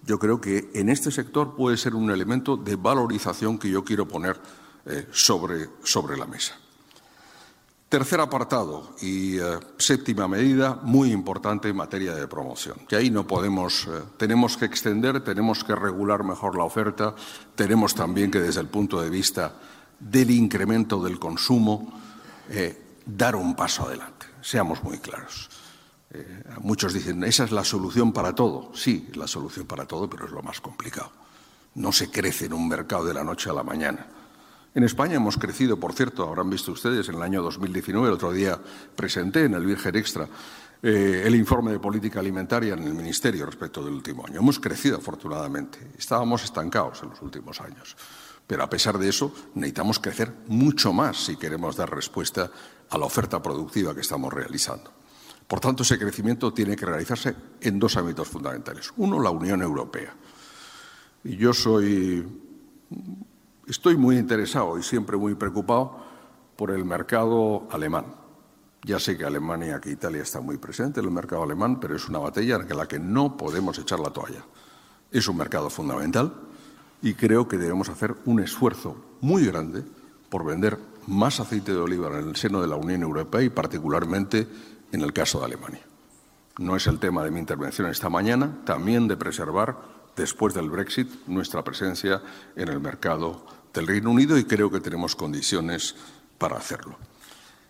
yo creo que en este sector puede ser un elemento de valorización que yo quiero poner eh, sobre, sobre, la mesa. Tercer apartado y eh, séptima medida muy importante en materia de promoción. Que ahí no podemos, eh, tenemos que extender, tenemos que regular mejor la oferta, tenemos también que desde el punto de vista del incremento del consumo, eh, dar un paso adelante. Seamos muy claros. Muchos dicen, esa es la solución para todo. Sí, es la solución para todo, pero es lo más complicado. No se crece en un mercado de la noche a la mañana. En España hemos crecido, por cierto, habrán visto ustedes, en el año 2019, el otro día presenté en el Virgen Extra eh, el informe de política alimentaria en el Ministerio respecto del último año. Hemos crecido, afortunadamente. Estábamos estancados en los últimos años. Pero a pesar de eso, necesitamos crecer mucho más si queremos dar respuesta a la oferta productiva que estamos realizando. Por tanto, ese crecimiento tiene que realizarse en dos ámbitos fundamentales. Uno, la Unión Europea. Y yo soy, estoy muy interesado y siempre muy preocupado por el mercado alemán. Ya sé que Alemania, que Italia está muy presente en el mercado alemán, pero es una batalla en la que no podemos echar la toalla. Es un mercado fundamental y creo que debemos hacer un esfuerzo muy grande por vender más aceite de oliva en el seno de la Unión Europea y particularmente en el caso de Alemania. No es el tema de mi intervención esta mañana, también de preservar, después del Brexit, nuestra presencia en el mercado del Reino Unido y creo que tenemos condiciones para hacerlo.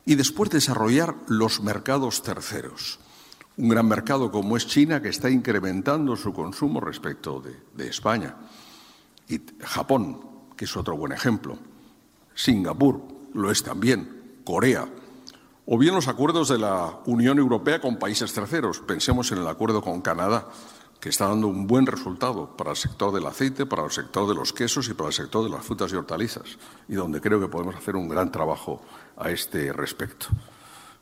Y después desarrollar los mercados terceros. Un gran mercado como es China que está incrementando su consumo respecto de, de España y Japón, que es otro buen ejemplo, Singapur lo es también, Corea, o bien los acuerdos de la Unión Europea con países terceros. Pensemos en el acuerdo con Canadá, que está dando un buen resultado para el sector del aceite, para el sector de los quesos y para el sector de las frutas y hortalizas, y donde creo que podemos hacer un gran trabajo a este respecto.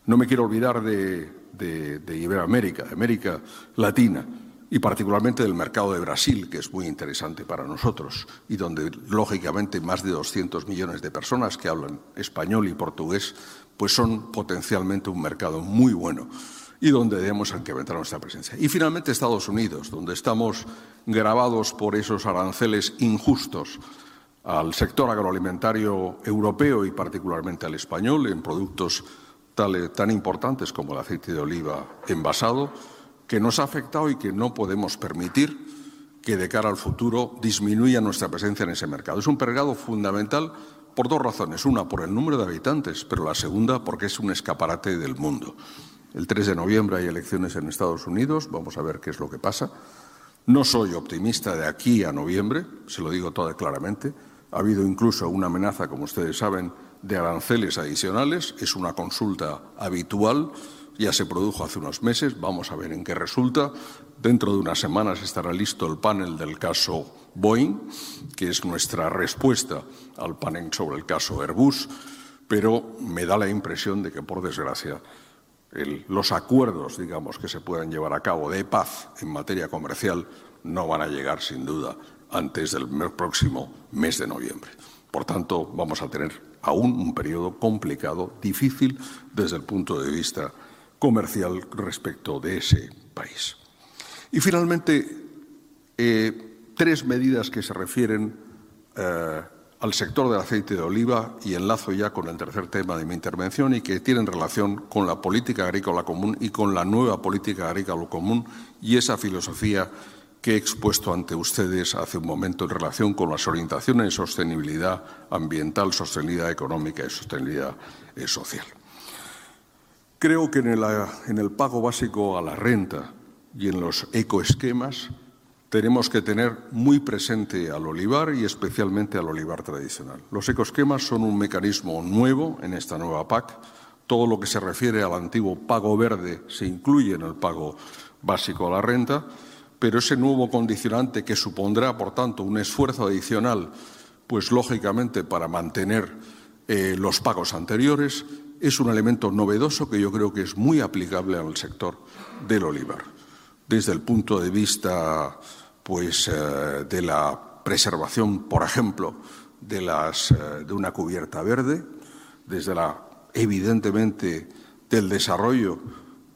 No me quiero olvidar de, de Iberoamérica, de América Latina y particularmente del mercado de Brasil, que es muy interesante para nosotros y donde, lógicamente, más de 200 millones de personas que hablan español y portugués, pues son potencialmente un mercado muy bueno y donde debemos incrementar nuestra presencia. Y finalmente Estados Unidos, donde estamos grabados por esos aranceles injustos al sector agroalimentario europeo y particularmente al español en productos tan importantes como el aceite de oliva envasado, que nos ha afectado y que no podemos permitir que de cara al futuro disminuya nuestra presencia en ese mercado. Es un mercado fundamental por dos razones. Una, por el número de habitantes, pero la segunda, porque es un escaparate del mundo. El 3 de noviembre hay elecciones en Estados Unidos, vamos a ver qué es lo que pasa. No soy optimista de aquí a noviembre, se lo digo todo claramente. Ha habido incluso una amenaza, como ustedes saben, de aranceles adicionales. Es una consulta habitual ya se produjo hace unos meses, vamos a ver en qué resulta. Dentro de unas semanas estará listo el panel del caso Boeing, que es nuestra respuesta al panel sobre el caso Airbus, pero me da la impresión de que, por desgracia, los acuerdos, digamos, que se puedan llevar a cabo de paz en materia comercial no van a llegar, sin duda, antes del próximo mes de noviembre. Por tanto, vamos a tener aún un periodo complicado, difícil desde el punto de vista comercial respecto de ese país. Y finalmente, eh, tres medidas que se refieren eh, al sector del aceite de oliva y enlazo ya con el tercer tema de mi intervención y que tienen relación con la política agrícola común y con la nueva política agrícola común y esa filosofía que he expuesto ante ustedes hace un momento en relación con las orientaciones de sostenibilidad ambiental, sostenibilidad económica y sostenibilidad eh, social. Creo que en el, pago básico a la renta y en los ecoesquemas tenemos que tener muy presente al olivar y especialmente al olivar tradicional. Los ecoesquemas son un mecanismo nuevo en esta nueva PAC. Todo lo que se refiere al antiguo pago verde se incluye en el pago básico a la renta, pero ese nuevo condicionante que supondrá, por tanto, un esfuerzo adicional, pues lógicamente para mantener eh, los pagos anteriores, es un elemento novedoso que yo creo que es muy aplicable al sector del olivar. Desde el punto de vista pues, eh, de la preservación, por ejemplo, de, las, eh, de una cubierta verde, desde la, evidentemente, del desarrollo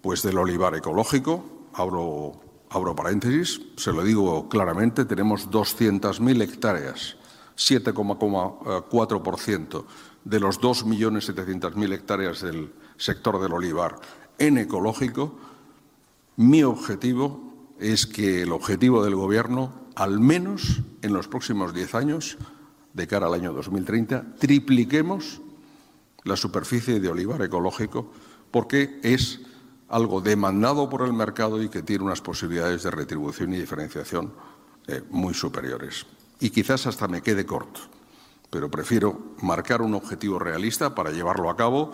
pues, del olivar ecológico. Abro, abro paréntesis, se lo digo claramente, tenemos 200.000 hectáreas, 7,4% de los 2.700.000 hectáreas del sector del olivar en ecológico, mi objetivo es que el objetivo del Gobierno, al menos en los próximos diez años, de cara al año 2030, tripliquemos la superficie de olivar ecológico porque es algo demandado por el mercado y que tiene unas posibilidades de retribución y diferenciación eh, muy superiores. Y quizás hasta me quede corto pero prefiero marcar un objetivo realista para llevarlo a cabo.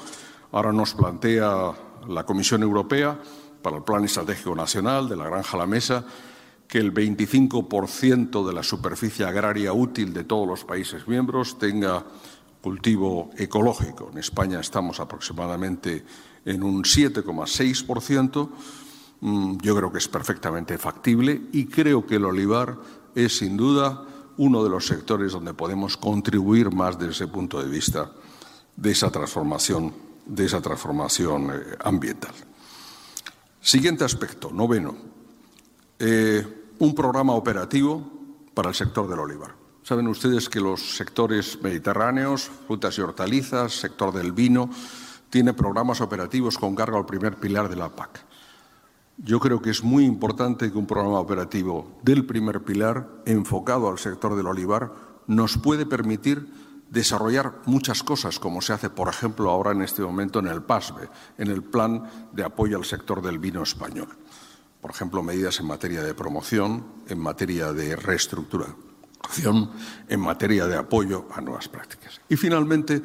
Ahora nos plantea la Comisión Europea para el Plan Estratégico Nacional de la Granja a la Mesa que el 25% de la superficie agraria útil de todos los países miembros tenga cultivo ecológico. En España estamos aproximadamente en un 7,6%. Mm, yo creo que es perfectamente factible y creo que el olivar es sin duda uno de los sectores donde podemos contribuir más desde ese punto de vista de esa transformación, de esa transformación eh, ambiental. Siguiente aspecto, noveno, eh, un programa operativo para el sector del olivar. Saben ustedes que los sectores mediterráneos, frutas y hortalizas, sector del vino, tiene programas operativos con cargo al primer pilar de la PAC. Yo creo que es muy importante que un programa operativo del primer pilar, enfocado al sector del olivar, nos puede permitir desarrollar muchas cosas, como se hace, por ejemplo, ahora en este momento en el PASBE, en el Plan de Apoyo al Sector del Vino Español. Por ejemplo, medidas en materia de promoción, en materia de reestructuración, en materia de apoyo a nuevas prácticas. Y, finalmente,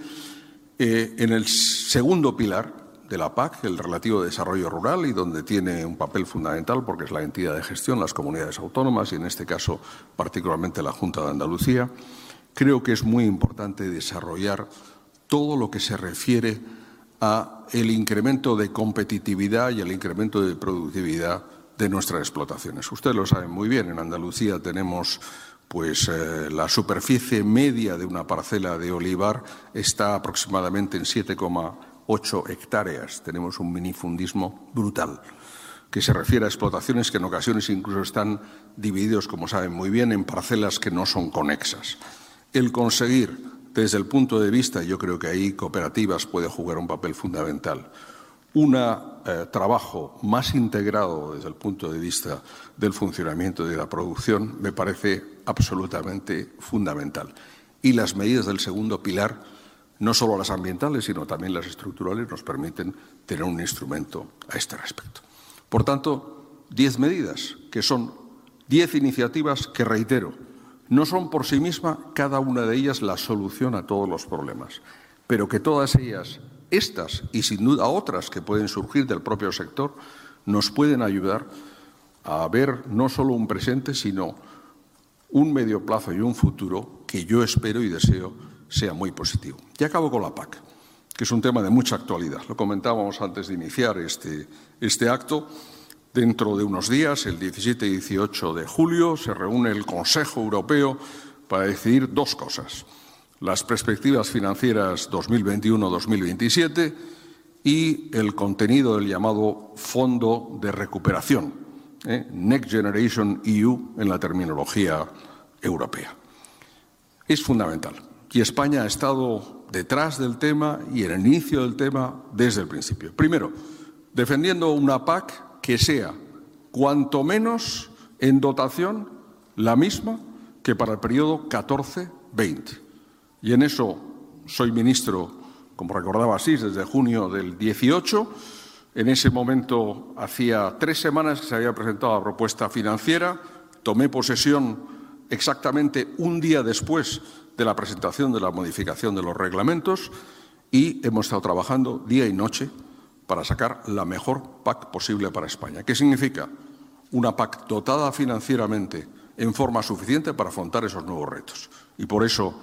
eh, en el segundo pilar, de la PAC, el relativo desarrollo rural, y donde tiene un papel fundamental porque es la entidad de gestión, las comunidades autónomas y en este caso particularmente la Junta de Andalucía, creo que es muy importante desarrollar todo lo que se refiere a el incremento de competitividad y el incremento de productividad de nuestras explotaciones. Ustedes lo saben muy bien, en Andalucía tenemos pues eh, la superficie media de una parcela de olivar está aproximadamente en 7, 8 hectáreas. Tenemos un minifundismo brutal que se refiere a explotaciones que en ocasiones incluso están divididos, como saben muy bien, en parcelas que no son conexas. El conseguir, desde el punto de vista, yo creo que ahí cooperativas puede jugar un papel fundamental, un eh, trabajo más integrado desde el punto de vista del funcionamiento de la producción me parece absolutamente fundamental. Y las medidas del segundo pilar no solo las ambientales, sino también las estructurales, nos permiten tener un instrumento a este respecto. Por tanto, diez medidas, que son diez iniciativas que, reitero, no son por sí misma cada una de ellas la solución a todos los problemas, pero que todas ellas estas y sin duda otras que pueden surgir del propio sector nos pueden ayudar a ver no solo un presente, sino un medio plazo y un futuro que yo espero y deseo sea muy positivo. Y acabo con la PAC, que es un tema de mucha actualidad. Lo comentábamos antes de iniciar este, este acto. Dentro de unos días, el 17 y 18 de julio, se reúne el Consejo Europeo para decidir dos cosas. Las perspectivas financieras 2021-2027 y el contenido del llamado Fondo de Recuperación, ¿eh? Next Generation EU en la terminología europea. Es fundamental. Y España ha estado detrás del tema y en el inicio del tema desde el principio. Primero, defendiendo una PAC que sea, cuanto menos en dotación, la misma que para el periodo 14-20. Y en eso soy ministro, como recordaba así, desde junio del 18. En ese momento hacía tres semanas que se había presentado la propuesta financiera. Tomé posesión exactamente un día después de la presentación de la modificación de los reglamentos y hemos estado trabajando día y noche para sacar la mejor PAC posible para España. ¿Qué significa? Una PAC dotada financieramente en forma suficiente para afrontar esos nuevos retos. Y por eso,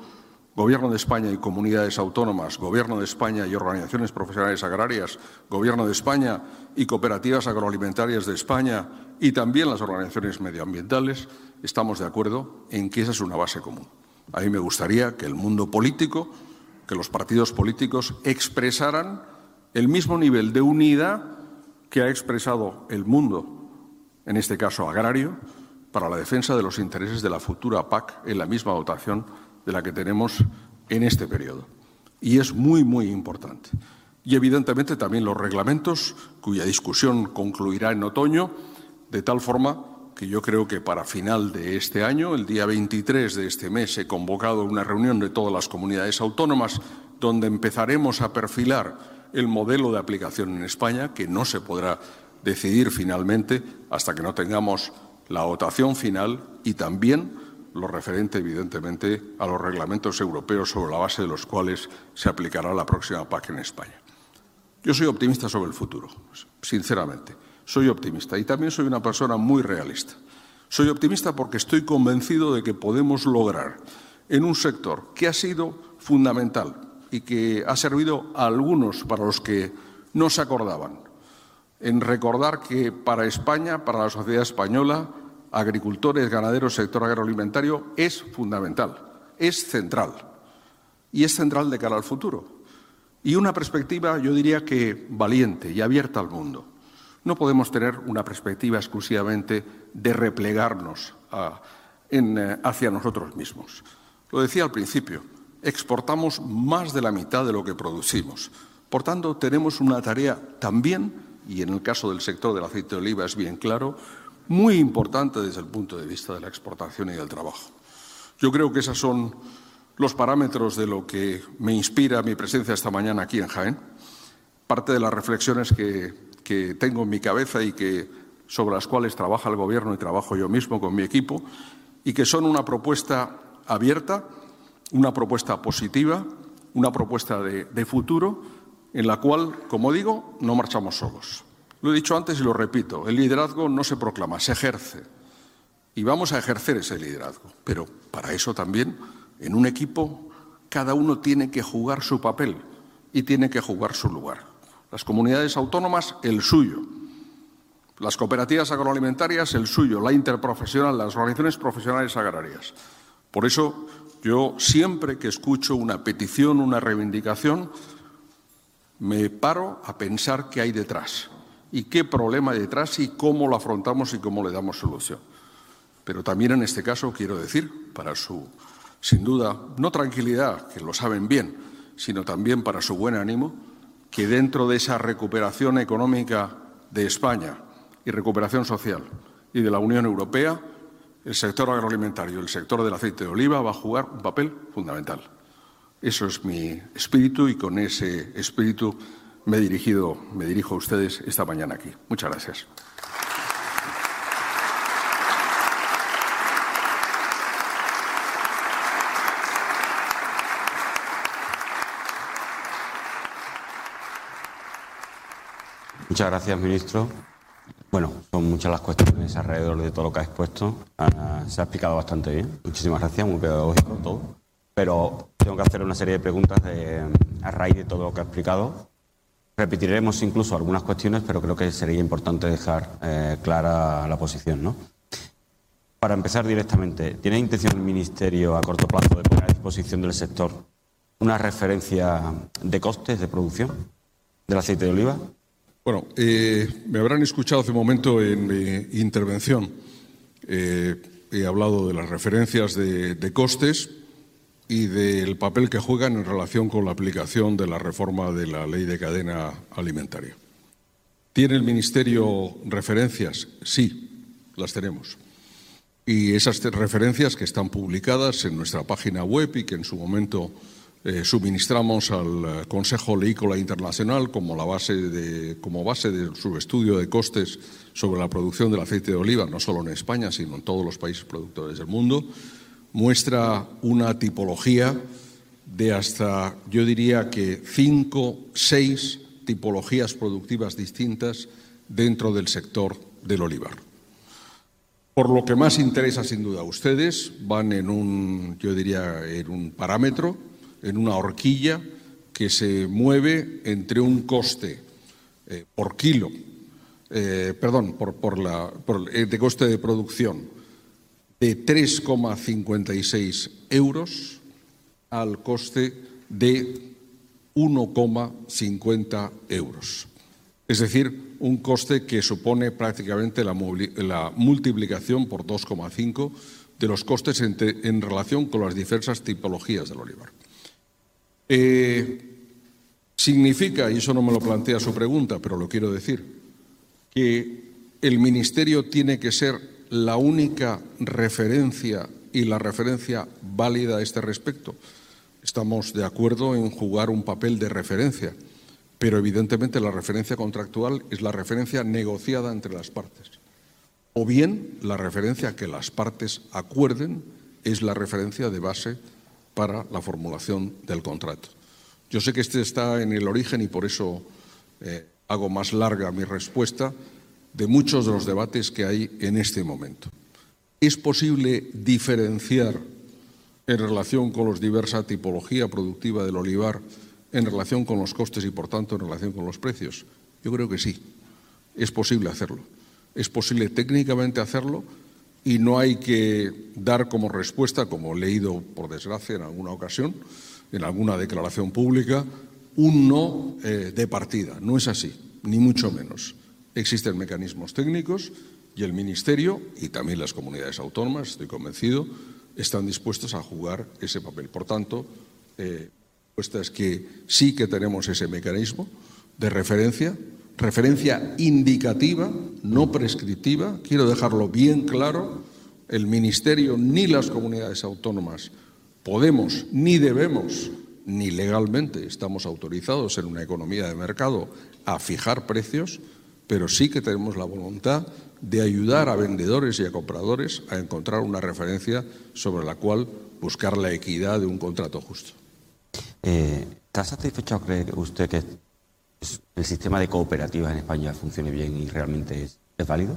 Gobierno de España y comunidades autónomas, Gobierno de España y organizaciones profesionales agrarias, Gobierno de España y cooperativas agroalimentarias de España y también las organizaciones medioambientales, estamos de acuerdo en que esa es una base común. A mí me gustaría que el mundo político, que los partidos políticos expresaran el mismo nivel de unidad que ha expresado el mundo, en este caso agrario, para la defensa de los intereses de la futura PAC en la misma dotación de la que tenemos en este periodo. Y es muy, muy importante. Y, evidentemente, también los reglamentos, cuya discusión concluirá en otoño, de tal forma que yo creo que para final de este año, el día 23 de este mes, he convocado una reunión de todas las comunidades autónomas donde empezaremos a perfilar el modelo de aplicación en España, que no se podrá decidir finalmente hasta que no tengamos la votación final y también lo referente, evidentemente, a los reglamentos europeos sobre la base de los cuales se aplicará la próxima PAC en España. Yo soy optimista sobre el futuro, sinceramente. Soy optimista y también soy una persona muy realista. Soy optimista porque estoy convencido de que podemos lograr en un sector que ha sido fundamental y que ha servido a algunos para los que no se acordaban, en recordar que para España, para la sociedad española, agricultores, ganaderos, sector agroalimentario es fundamental, es central y es central de cara al futuro. Y una perspectiva, yo diría que valiente y abierta al mundo. No podemos tener una perspectiva exclusivamente de replegarnos eh, hacia nosotros mismos. Lo decía al principio, exportamos más de la mitad de lo que producimos. Por tanto, tenemos una tarea también, y en el caso del sector del aceite de oliva es bien claro, muy importante desde el punto de vista de la exportación y del trabajo. Yo creo que esos son los parámetros de lo que me inspira mi presencia esta mañana aquí en Jaén. Parte de las reflexiones que que tengo en mi cabeza y que, sobre las cuales trabaja el Gobierno y trabajo yo mismo con mi equipo, y que son una propuesta abierta, una propuesta positiva, una propuesta de, futuro, en la cual, como digo, no marchamos solos. Lo he dicho antes y lo repito, el liderazgo no se proclama, se ejerce. Y vamos a ejercer ese liderazgo. Pero para eso también, en un equipo, cada uno tiene que jugar su papel y tiene que jugar su lugar las comunidades autónomas el suyo, las cooperativas agroalimentarias el suyo, la interprofesional, las organizaciones profesionales agrarias. Por eso yo siempre que escucho una petición, una reivindicación, me paro a pensar qué hay detrás y qué problema hay detrás y cómo lo afrontamos y cómo le damos solución. Pero también en este caso quiero decir, para su, sin duda, no tranquilidad, que lo saben bien, sino también para su buen ánimo, que dentro de esa recuperación económica de España y recuperación social y de la Unión Europea, el sector agroalimentario, el sector del aceite de oliva va a jugar un papel fundamental. Eso es mi espíritu y con ese espíritu me, dirijo a ustedes esta mañana aquí. Muchas gracias. Muchas gracias, ministro. Bueno, son muchas las cuestiones alrededor de todo lo que ha expuesto. Se ha explicado bastante bien. Muchísimas gracias, muy pedagógico todo. Pero tengo que hacer una serie de preguntas a raíz de todo lo que ha explicado. Repetiremos incluso algunas cuestiones, pero creo que sería importante dejar eh, clara la posición. ¿no? Para empezar directamente, ¿tiene intención el Ministerio a corto plazo de poner a disposición del sector una referencia de costes de producción del aceite de oliva? Bueno, eh, me habrán escuchado hace un momento en mi intervención. Eh, he hablado de las referencias de, costes y del papel que juegan en relación con la aplicación de la reforma de la ley de cadena alimentaria. ¿Tiene el Ministerio referencias? Sí, las tenemos. Y esas referencias que están publicadas en nuestra página web y que en su momento eh, suministramos al eh, Consejo Leícola Internacional como, la base de, como base de su estudio de costes sobre la producción del aceite de oliva, no solo en España, sino en todos los países productores del mundo, muestra una tipología de hasta, yo diría que cinco, seis tipologías productivas distintas dentro del sector del olivar. Por lo que más interesa sin duda a ustedes, van en un, yo diría, en un parámetro en una horquilla que se mueve entre un coste eh, por kilo, eh, perdón, por, la, eh, de coste de producción de 3,56 euros al coste de 1,50 euros. Es decir, un coste que supone prácticamente la, multiplicación por 2,5 de los costes en relación con las diversas tipologías del olivar. Eh, significa, y eso no me lo plantea su pregunta, pero lo quiero decir, que el Ministerio tiene que ser la única referencia y la referencia válida a este respecto. Estamos de acuerdo en jugar un papel de referencia, pero evidentemente la referencia contractual es la referencia negociada entre las partes. O bien la referencia que las partes acuerden es la referencia de base para la formulación del contrato. Yo sé que este está en el origen y por eso eh, hago más larga mi respuesta de muchos de los debates que hay en este momento. ¿Es posible diferenciar en relación con la diversa tipología productiva del olivar, en relación con los costes y, por tanto, en relación con los precios? Yo creo que sí. Es posible hacerlo. Es posible técnicamente hacerlo y no hay que dar como respuesta, como he leído por desgracia en alguna ocasión, en alguna declaración pública, un no eh, de partida. No es así, ni mucho menos. Existen mecanismos técnicos y el Ministerio y también las comunidades autónomas, estoy convencido, están dispuestos a jugar ese papel. Por tanto, eh, la es que sí que tenemos ese mecanismo de referencia, referencia indicativa, no prescriptiva. Quiero dejarlo bien claro, el Ministerio ni las comunidades autónomas podemos ni debemos ni legalmente estamos autorizados en una economía de mercado a fijar precios, pero sí que tenemos la voluntad de ayudar a vendedores y a compradores a encontrar una referencia sobre la cual buscar la equidad de un contrato justo. Eh, ¿Está satisfecho, cree usted, que el sistema de cooperativas en España funcione bien y realmente es, válido?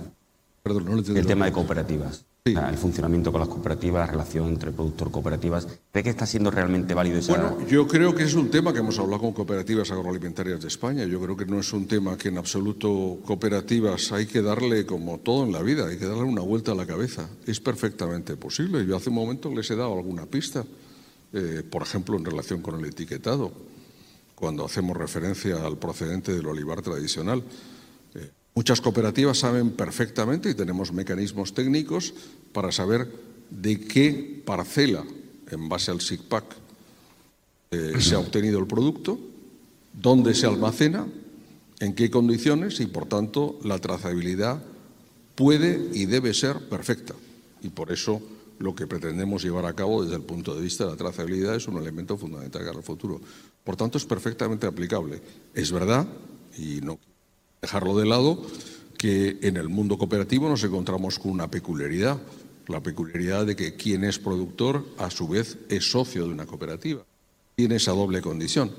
Perdón, no El tema de cooperativas. El funcionamiento con las cooperativas, la relación entre productor cooperativas. ¿Cree que está siendo realmente válido esa... Bueno, yo creo que es un tema que hemos hablado con cooperativas agroalimentarias de España. Yo creo que no es un tema que en absoluto cooperativas hay que darle, como todo en la vida, hay que darle una vuelta a la cabeza. Es perfectamente posible. Yo hace un momento les he dado alguna pista, eh, por ejemplo, en relación con el etiquetado cuando hacemos referencia al procedente del olivar tradicional. Eh, muchas cooperativas saben perfectamente y tenemos mecanismos técnicos para saber de qué parcela, en base al SIGPAC, eh, se ha obtenido el producto, dónde se almacena, en qué condiciones y, por tanto, la trazabilidad puede y debe ser perfecta. Y por eso lo que pretendemos llevar a cabo desde el punto de vista de la trazabilidad es un elemento fundamental para el futuro. Por tanto, es perfectamente aplicable. Es verdad, y no dejarlo de lado, que en el mundo cooperativo nos encontramos con una peculiaridad, la peculiaridad de que quien es productor, a su vez, es socio de una cooperativa. Tiene esa doble condición.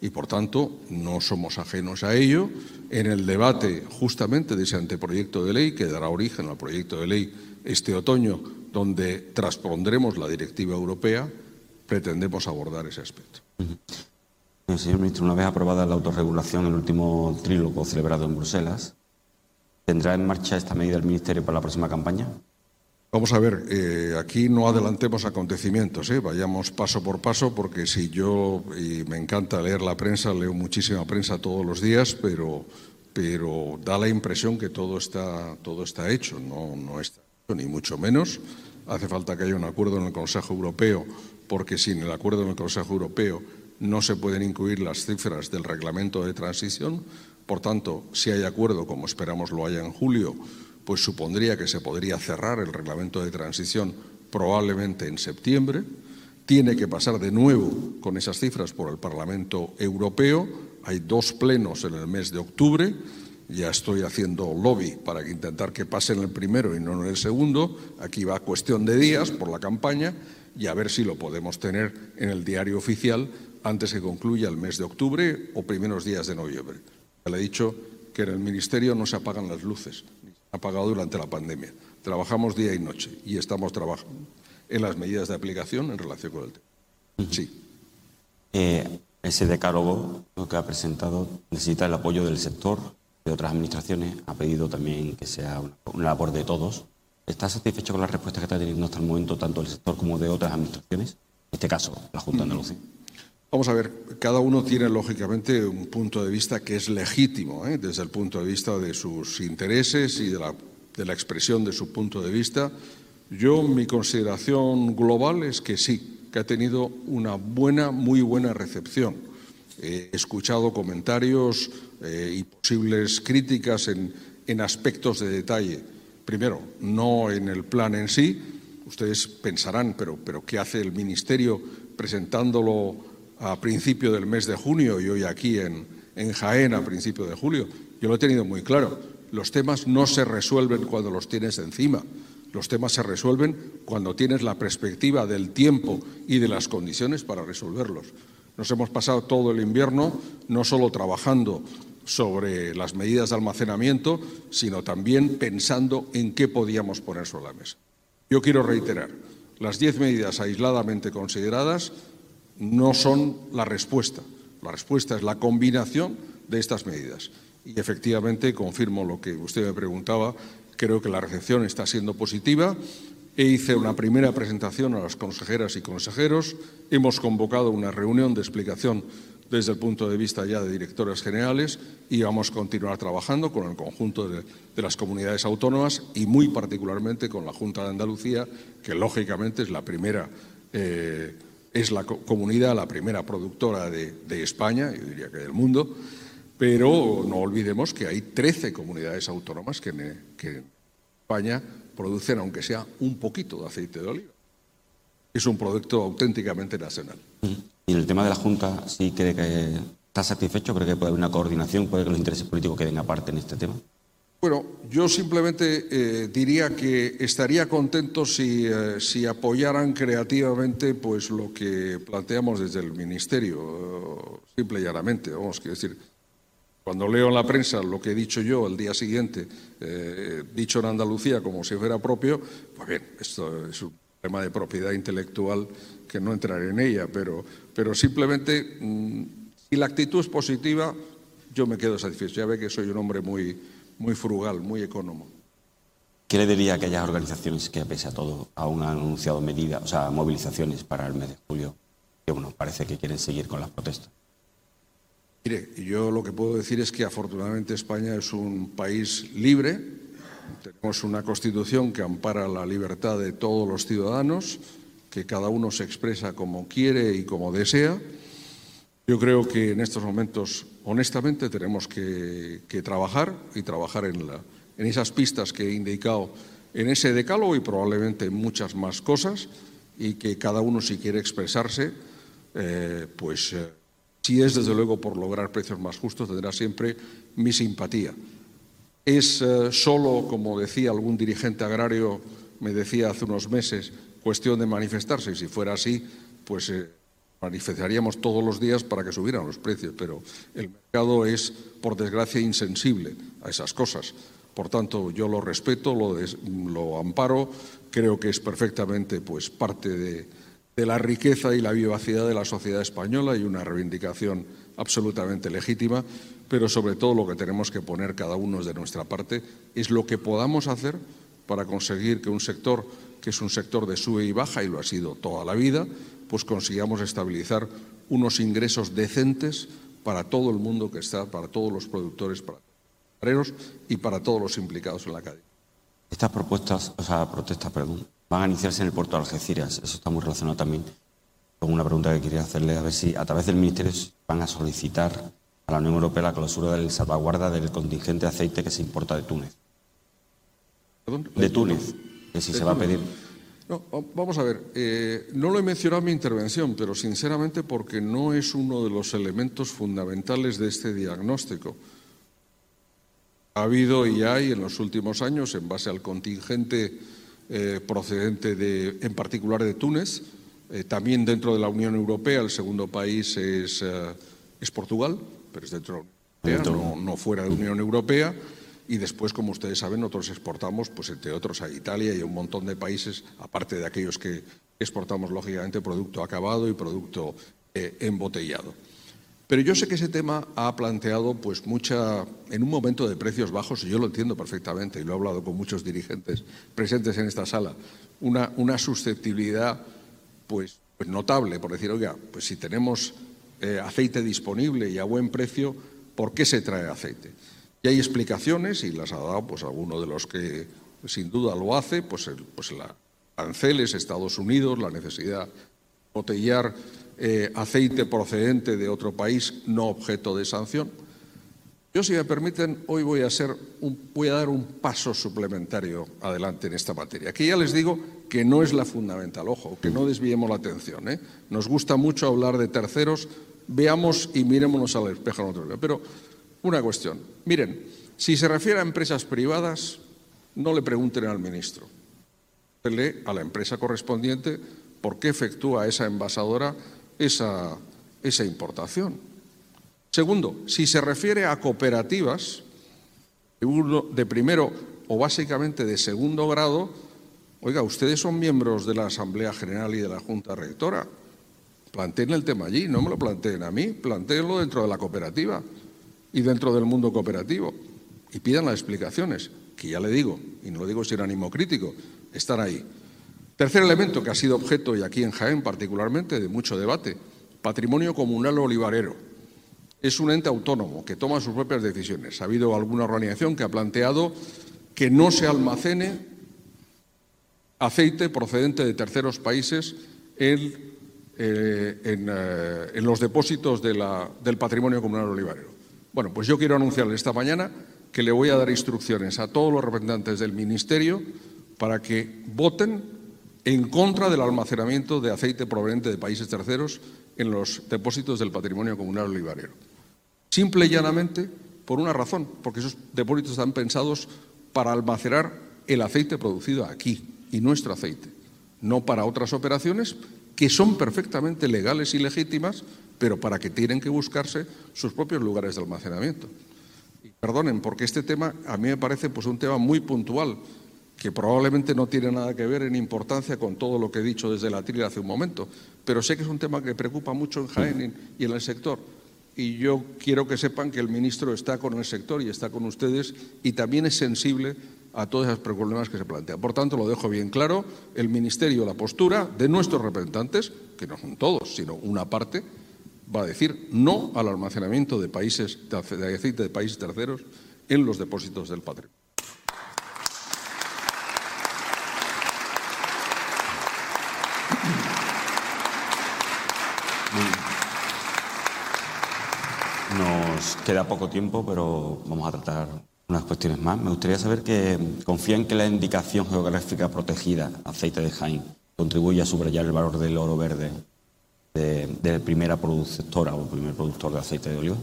y, por tanto, no somos ajenos a ello. En el debate justamente de ese anteproyecto de ley, que dará origen al proyecto de ley este otoño, donde transpondremos la directiva europea, pretendemos abordar ese aspecto. Señor ministro, una vez aprobada la autorregulación el último trílogo celebrado en Bruselas, ¿tendrá en marcha esta medida el Ministerio para la próxima campaña? Vamos a ver, eh, aquí no adelantemos acontecimientos, ¿eh? vayamos paso por paso, porque si yo, y me encanta leer la prensa, leo muchísima prensa todos los días, pero, pero da la impresión que todo está, todo está hecho, no, no está hecho, ni mucho menos. Hace falta que haya un acuerdo en el Consejo Europeo, porque sin el acuerdo en el Consejo Europeo no se pueden incluir las cifras del reglamento de transición. Por tanto, si hay acuerdo, como esperamos lo haya en julio, pues supondría que se podría cerrar el reglamento de transición probablemente en septiembre. Tiene que pasar de nuevo con esas cifras por el Parlamento Europeo. Hay dos plenos en el mes de octubre. Ya estoy haciendo lobby para intentar que pase en el primero y no en el segundo. Aquí va cuestión de días por la campaña y a ver si lo podemos tener en el diario oficial antes que concluya el mes de octubre o primeros días de noviembre. Ya le he dicho que en el Ministerio no se apagan las luces, ni se han apagado durante la pandemia. Trabajamos día y noche y estamos trabajando en las medidas de aplicación en relación con el tema. Sí. Eh, ese decálogo que ha presentado necesita el apoyo del sector, de otras administraciones. Ha pedido también que sea una, labor de todos. ¿Está satisfecho con la respuesta que está teniendo hasta el momento tanto el sector como de otras administraciones? En este caso, la Junta de Andalucía. Vamos a ver, cada uno tiene lógicamente un punto de vista que es legítimo ¿eh? desde el punto de vista de sus intereses y de la, de la, expresión de su punto de vista. Yo, mi consideración global es que sí, que ha tenido una buena, muy buena recepción. He escuchado comentarios eh, y posibles críticas en, en aspectos de detalle. Primero, no en el plan en sí. Ustedes pensarán, pero, pero ¿qué hace el Ministerio presentándolo a principio del mes de junio y hoy aquí en, Jaén a principio de julio. Yo lo he tenido muy claro. Los temas no se resuelven cuando los tienes encima. Los temas se resuelven cuando tienes la perspectiva del tiempo y de las condiciones para resolverlos. Nos hemos pasado todo el invierno no solo trabajando sobre las medidas de almacenamiento, sino también pensando en qué podíamos poner sobre la mesa. Yo quiero reiterar, las diez medidas aisladamente consideradas no son la respuesta. La respuesta es la combinación de estas medidas. Y efectivamente, confirmo lo que usted me preguntaba, creo que la recepción está siendo positiva. E hice una primera presentación a las consejeras y consejeros. Hemos convocado una reunión de explicación desde el punto de vista ya de directores generales y vamos a continuar trabajando con el conjunto de, las comunidades autónomas y muy particularmente con la Junta de Andalucía, que lógicamente es la primera eh, es la comunidad la primera productora de, España, yo diría que del mundo, pero no olvidemos que hay 13 comunidades autónomas que en, España producen, aunque sea un poquito de aceite de oliva. Es un producto auténticamente nacional. Y en el tema de la Junta, ¿sí cree que está satisfecho? ¿Cree que puede haber una coordinación? ¿Puede que los intereses políticos queden aparte en este tema? Bueno, yo simplemente eh, diría que estaría contento eh, si, apoyaran creativamente pues lo que planteamos desde el Ministerio, eh, simple y llanamente. Vamos, quiero decir, cuando leo en la prensa lo que he dicho yo el día siguiente, dicho en Andalucía como si fuera propio, pues bien, esto es un tema de propiedad intelectual que no entraré en ella, pero, pero simplemente, mm, si la actitud es positiva, yo me quedo satisfecho. Ya ve que soy un hombre muy muy frugal, muy económico. ¿Qué le diría a aquellas organizaciones que, pese a todo, aún han anunciado medidas, o sea, movilizaciones para el mes de julio, que bueno, parece que quieren seguir con las protestas? Mire, yo lo que puedo decir es que afortunadamente España es un país libre, tenemos una constitución que ampara la libertad de todos los ciudadanos, que cada uno se expresa como quiere y como desea. Yo creo que en estos momentos honestamente tenemos que, trabajar y trabajar en, esas pistas que he indicado en ese decálogo y probablemente en muchas más cosas y que cada uno si quiere expresarse, eh, pues eh, si es desde luego por lograr precios más justos tendrá siempre mi simpatía. Es eh, solo, como decía algún dirigente agrario, me decía hace unos meses, cuestión de manifestarse y si fuera así, pues manifestaríamos todos los días para que subieran los precios, pero el mercado es, por desgracia, insensible a esas cosas. Por tanto, yo lo respeto, lo, amparo, creo que es perfectamente pues, parte de, de la riqueza y la vivacidad de la sociedad española y una reivindicación absolutamente legítima, pero sobre todo lo que tenemos que poner cada uno de nuestra parte es lo que podamos hacer para conseguir que un sector que es un sector de sube y baja y lo ha sido toda la vida, pues consigamos estabilizar unos ingresos decentes para todo el mundo que está, para todos los productores, para los y para todos los implicados en la cadena. Estas propuestas, o sea, protestas, perdón, van a iniciarse en el puerto de Algeciras. Eso está muy relacionado también con una pregunta que quería hacerle, a ver si a través del Ministerio van a solicitar a la Unión Europea la clausura del salvaguarda del contingente de aceite que se importa de Túnez. De Túnez, que si se va a pedir. No, vamos a ver, eh, no lo he mencionado en mi intervención, pero sinceramente porque no es uno de los elementos fundamentales de este diagnóstico. Ha habido y hay en los últimos años, en base al contingente eh, procedente de, en particular de Túnez, eh, también dentro de la Unión Europea, el segundo país es, es Portugal, pero es dentro de la Unión Europea, no, fuera de la Unión Europea. Y después, como ustedes saben, nosotros exportamos, pues entre otros, a Italia y a un montón de países, aparte de aquellos que exportamos, lógicamente, producto acabado y producto eh, embotellado. Pero yo sé que ese tema ha planteado, pues, mucha, en un momento de precios bajos, y yo lo entiendo perfectamente, y lo he hablado con muchos dirigentes presentes en esta sala, una, una susceptibilidad, pues, pues notable, por decir, oiga, pues si tenemos eh, aceite disponible y a buen precio, ¿por qué se trae aceite? Y hay explicaciones, y las ha dado pues, alguno de los que sin duda lo hace, pues, el, pues la aranceles, Estados Unidos, la necesidad de botellar eh, aceite procedente de otro país no objeto de sanción. Yo, si me permiten, hoy voy a, ser voy a dar un paso suplementario adelante en esta materia, que ya les digo que no es la fundamental, ojo, que no desviemos la atención. ¿eh? Nos gusta mucho hablar de terceros, veamos y mirémonos al espejo nosotros. Pero una cuestión, miren, si se refiere a empresas privadas, no le pregunten al ministro, le a la empresa correspondiente por qué efectúa esa envasadora esa, esa importación. Segundo, si se refiere a cooperativas de primero o básicamente de segundo grado, oiga, ustedes son miembros de la Asamblea General y de la Junta Rectora. Planteen el tema allí, no me lo planteen a mí, planteenlo dentro de la cooperativa y dentro del mundo cooperativo y pidan las explicaciones, que ya le digo, y no lo digo sin ánimo crítico, están ahí. Tercer elemento que ha sido objeto, y aquí en Jaén particularmente, de mucho debate, patrimonio comunal olivarero. Es un ente autónomo que toma sus propias decisiones. Ha habido alguna organización que ha planteado que no se almacene aceite procedente de terceros países en eh, eh, en, los depósitos del patrimonio comunal olivarero. Bueno, pues yo quiero anunciarle esta mañana que le voy a dar instrucciones a todos los representantes del Ministerio para que voten en contra del almacenamiento de aceite proveniente de países terceros en los depósitos del patrimonio comunal olivarero. Simple y llanamente por una razón, porque esos depósitos están pensados para almacenar el aceite producido aquí y nuestro aceite, no para otras operaciones que son perfectamente legales y legítimas, pero para que tienen que buscarse sus propios lugares de almacenamiento. Y perdonen, porque este tema a mí me parece pues, un tema muy puntual, que probablemente no tiene nada que ver en importancia con todo lo que he dicho desde la trila hace un momento, pero sé que es un tema que preocupa mucho en Jaén y en el sector. Y yo quiero que sepan que el ministro está con el sector y está con ustedes y también es sensible a todos esos problemas que se plantean. Por tanto, lo dejo bien claro, el Ministerio, la postura de nuestros representantes, que no son todos, sino una parte, va a decir no al almacenamiento de, países, de aceite de países terceros en los depósitos del patrimonio. Nos queda poco tiempo, pero vamos a tratar unas cuestiones más. Me gustaría saber que confía en que la indicación geográfica protegida, aceite de Jaén, contribuye a subrayar el valor del oro verde de, primera productora o primer productor de aceite de oliva.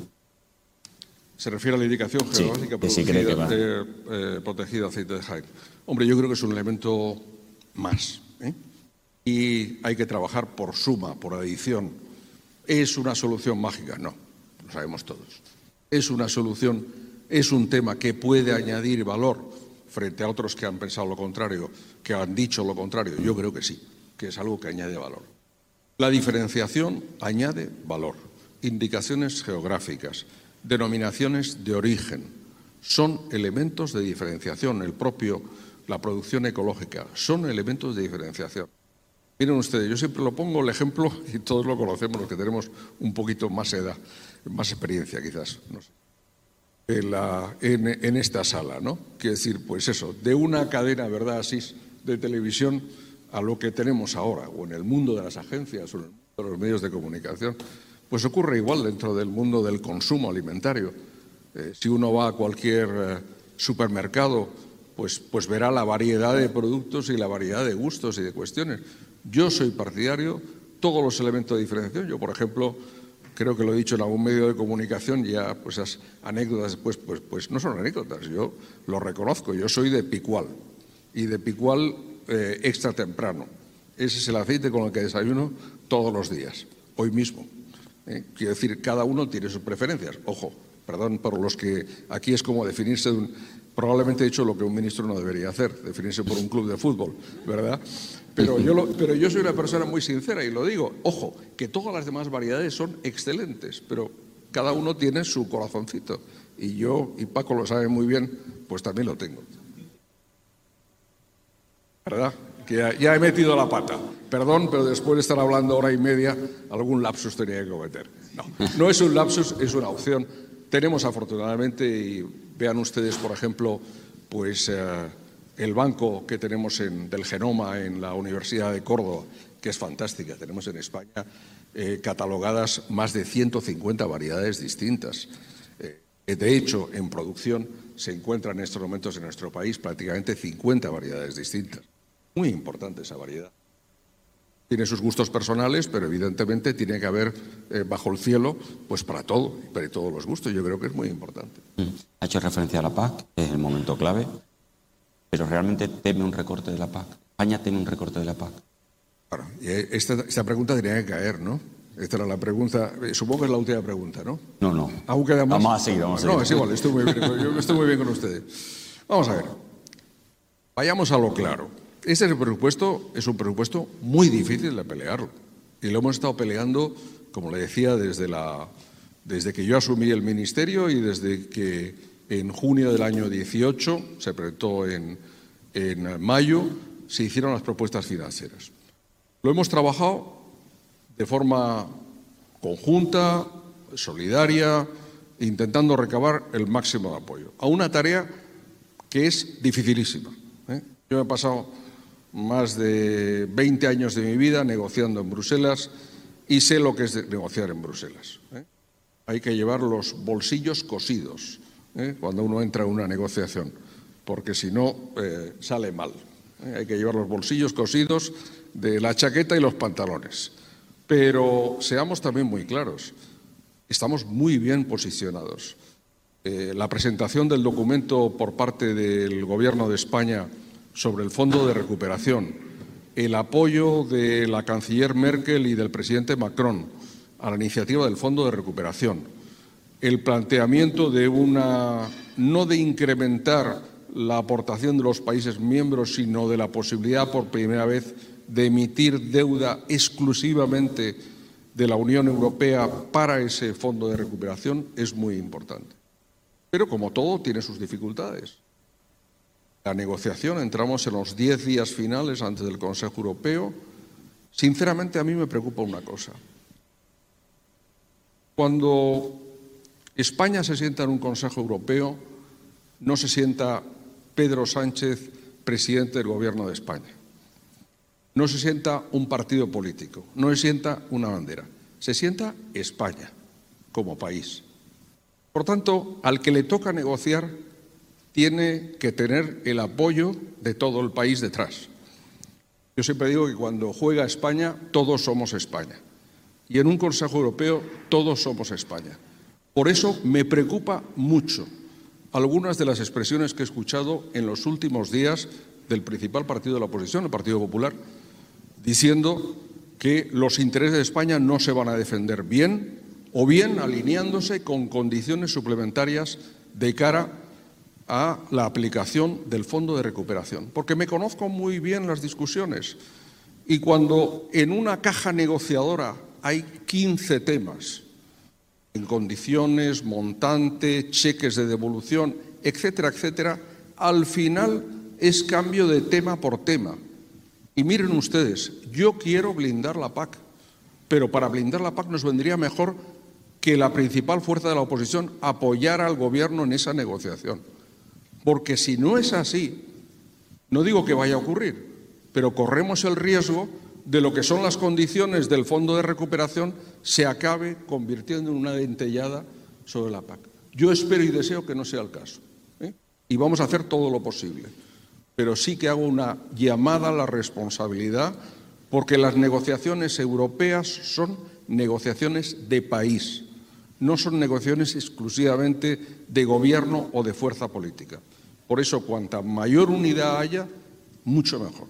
Se refiere a la indicación geográfica de, eh, protegida aceite de Jaén. Hombre, yo creo que es un elemento más. ¿eh? Y hay que trabajar por suma, por adición. ¿Es una solución mágica? No, lo sabemos todos. ¿Es una solución, es un tema que puede añadir valor frente a otros que han pensado lo contrario, que han dicho lo contrario? Yo creo que sí, que es algo que añade valor. La diferenciación añade valor. Indicaciones geográficas, denominaciones de origen, son elementos de diferenciación. El propio, la producción ecológica, son elementos de diferenciación. Miren ustedes, yo siempre lo pongo el ejemplo, y todos lo conocemos, los que tenemos un poquito más edad, más experiencia quizás, no sé, en, esta sala, ¿no? Quiero decir, pues eso, de una cadena, ¿verdad, así, de televisión a lo que tenemos ahora, o en el mundo de las agencias, o en el mundo de los medios de comunicación, pues ocurre igual dentro del mundo del consumo alimentario. Eh, si uno va a cualquier eh, supermercado, pues, pues verá la variedad de productos y la variedad de gustos y de cuestiones. Yo soy partidario, todos los elementos de diferenciación. Yo, por ejemplo, creo que lo he dicho en algún medio de comunicación, ya pues esas anécdotas pues, pues, pues no son anécdotas, yo lo reconozco, yo soy de picual y de picual eh, extra temprano. Ese es el aceite con el que desayuno todos los días, hoy mismo. Eh, quiero decir, cada uno tiene sus preferencias. Ojo, perdón por los que aquí es como definirse de un, probablemente he hecho lo que un ministro no debería hacer, definirse por un club de fútbol, ¿verdad? Pero yo, pero yo soy una persona muy sincera y lo digo, ojo, que todas las demás variedades son excelentes, pero cada uno tiene su corazoncito. Y yo, y Paco lo sabe muy bien, pues también lo tengo. ¿Verdad? Que ya, he metido la pata. Perdón, pero después de estar hablando hora y media, algún lapsus tenía que cometer. No, no es un lapsus, es una opción. Tenemos afortunadamente, y vean ustedes, por ejemplo, pues... Eh, el banco que tenemos del genoma en la Universidad de Córdoba, que es fantástica. Tenemos en España eh, catalogadas más de 150 variedades distintas. Eh, de hecho, en producción se encuentran en estos momentos en nuestro país prácticamente 50 variedades distintas. Muy importante esa variedad. Tiene sus gustos personales, pero evidentemente tiene que haber eh, bajo el cielo, pues para todo, para todos los gustos. Yo creo que es muy importante. Mm. Ha hecho referencia a la PAC, es el momento clave pero realmente teme un recorte de la PAC. España teme un recorte de la PAC. Y esta, pregunta tenía que caer, ¿no? Esta era la pregunta, eh, supongo que es la última pregunta, ¿no? No, no. ¿Aún queda más? Vamos a seguir, vamos a seguir. No, es igual, estoy muy bien, yo estoy muy bien con ustedes. Vamos a ver, vayamos a lo claro. Este es, el presupuesto, es un presupuesto muy difícil de pelearlo. Y lo hemos estado peleando, como le decía, desde, la, desde que yo asumí el ministerio y desde que en junio del año 18, se presentó en, mayo, se hicieron las propuestas financieras. Lo hemos trabajado de forma conjunta, solidaria, intentando recabar el máximo de apoyo a una tarea que es dificilísima. ¿eh? Yo he pasado más de 20 años de mi vida negociando en Bruselas y sé lo que es negociar en Bruselas. ¿eh? Hay que llevar los bolsillos cosidos ¿eh? cuando uno entra en una negociación, porque si no eh, sale mal. Hay que llevar los bolsillos cosidos de la chaqueta y los pantalones. Pero seamos también muy claros, estamos muy bien posicionados. la presentación del documento por parte del Gobierno de España sobre el Fondo de Recuperación, el apoyo de la canciller Merkel y del presidente Macron a la iniciativa del Fondo de Recuperación, el planteamiento de una, no de incrementar la aportación de los países miembros, sino de la posibilidad por primera vez de emitir deuda exclusivamente de la Unión Europea para ese fondo de recuperación es muy importante. Pero como todo, tiene sus dificultades. La negociación, entramos en los diez días finales antes del Consejo Europeo. Sinceramente, a mí me preocupa una cosa. Cuando España se sienta en un Consejo Europeo, no se sienta Pedro Sánchez, presidente del Gobierno de España. No se sienta un partido político, no se sienta una bandera, se sienta España como país. Por tanto, al que le toca negociar tiene que tener el apoyo de todo el país detrás. Yo siempre digo que cuando juega España, todos somos España. Y en un Consejo Europeo, todos somos España. Por eso me preocupa mucho algunas de las expresiones que he escuchado en los últimos días del principal partido de la oposición, el Partido Popular, diciendo que los intereses de España no se van a defender bien o bien alineándose con condiciones suplementarias de cara a la aplicación del Fondo de Recuperación. Porque me conozco muy bien las discusiones y cuando en una caja negociadora hay 15 temas, en condiciones, montante, cheques de devolución, etcétera, etcétera, al final es cambio de tema por tema. Y miren ustedes, yo quiero blindar la PAC, pero para blindar la PAC nos vendría mejor que la principal fuerza de la oposición apoyara al gobierno en esa negociación. Porque si no es así, no digo que vaya a ocurrir, pero corremos el riesgo de lo que son las condiciones del fondo de recuperación se acabe convirtiendo en una dentellada sobre la PAC. Yo espero y deseo que no sea el caso. ¿eh? Y vamos a hacer todo lo posible. Pero sí que hago una llamada a la responsabilidad porque las negociaciones europeas son negociaciones de país, no son negociaciones exclusivamente de gobierno o de fuerza política. Por eso, cuanta mayor unidad haya, mucho mejor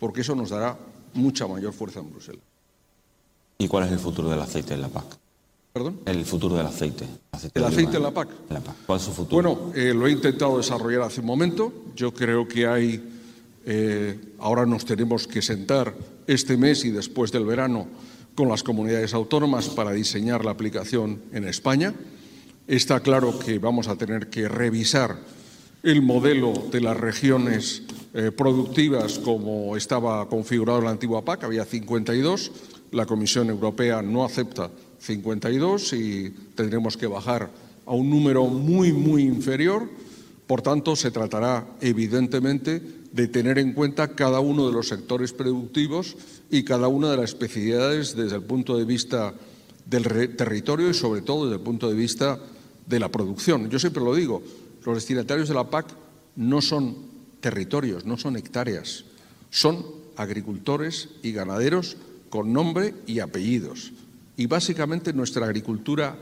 porque eso nos dará mucha mayor fuerza en Bruselas. ¿Y cuál es el futuro del aceite en la PAC? ¿Perdón? El futuro del aceite. ¿El aceite en la PAC? ¿Cuál es su futuro? Bueno, eh, lo he intentado desarrollar hace un momento. Yo creo que hay. Eh, ahora nos tenemos que sentar este mes y después del verano con las comunidades autónomas para diseñar la aplicación en España. Está claro que vamos a tener que revisar el modelo de las regiones eh, productivas como estaba configurado en la antigua PAC, había 52, la Comisión Europea no acepta 52 y tendremos que bajar a un número muy, muy inferior. Por tanto, se tratará evidentemente de tener en cuenta cada uno de los sectores productivos y cada una de las especificidades desde el punto de vista del territorio y sobre todo desde el punto de vista de la producción. Yo siempre lo digo, los destinatarios de la PAC no son territorios, no son hectáreas, son agricultores y ganaderos con nombre y apellidos. Y básicamente nuestra agricultura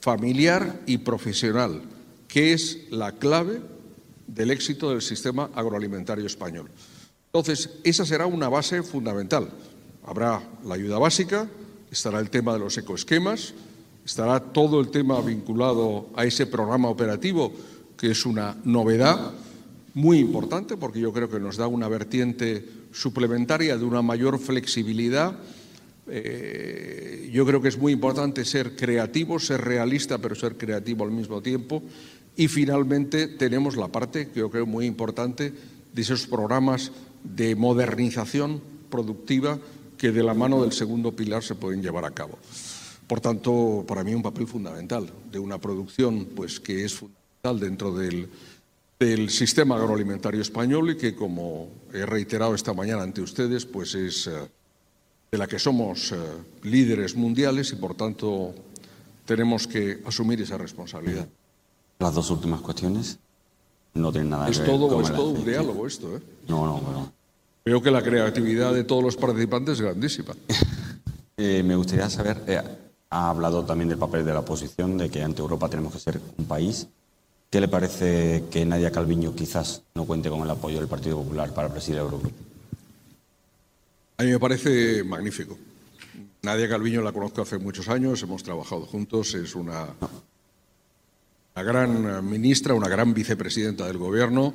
familiar y profesional, que es la clave del éxito del sistema agroalimentario español. Entonces, esa será una base fundamental. Habrá la ayuda básica, estará el tema de los ecoesquemas, estará todo el tema vinculado a ese programa operativo que es una novedad muy importante porque yo creo que nos da una vertiente suplementaria de una mayor flexibilidad. Eh, yo creo que es muy importante ser creativo, ser realista, pero ser creativo al mismo tiempo. Y finalmente tenemos la parte que yo creo muy importante de esos programas de modernización productiva que de la mano del segundo pilar se pueden llevar a cabo. Por tanto, para mí un papel fundamental de una producción pues, que es fundamental dentro del, sistema agroalimentario español y que, como he reiterado esta mañana ante ustedes, pues es eh, de la que somos eh, líderes mundiales y, por tanto, tenemos que asumir esa responsabilidad. Las dos últimas cuestiones no tienen nada es que ver todo, Es todo un diálogo esto, ¿eh? No, no, bueno. Creo que la creatividad de todos los participantes es grandísima. me gustaría saber, ha hablado también del papel de la oposición, de que ante Europa tenemos que ser un país ¿Qué le parece que Nadia Calviño quizás no cuente con el apoyo del Partido Popular para presidir el Eurogrupo? A mí me parece magnífico. Nadia Calviño la conozco hace muchos años, hemos trabajado juntos, es una, una gran ministra, una gran vicepresidenta del Gobierno,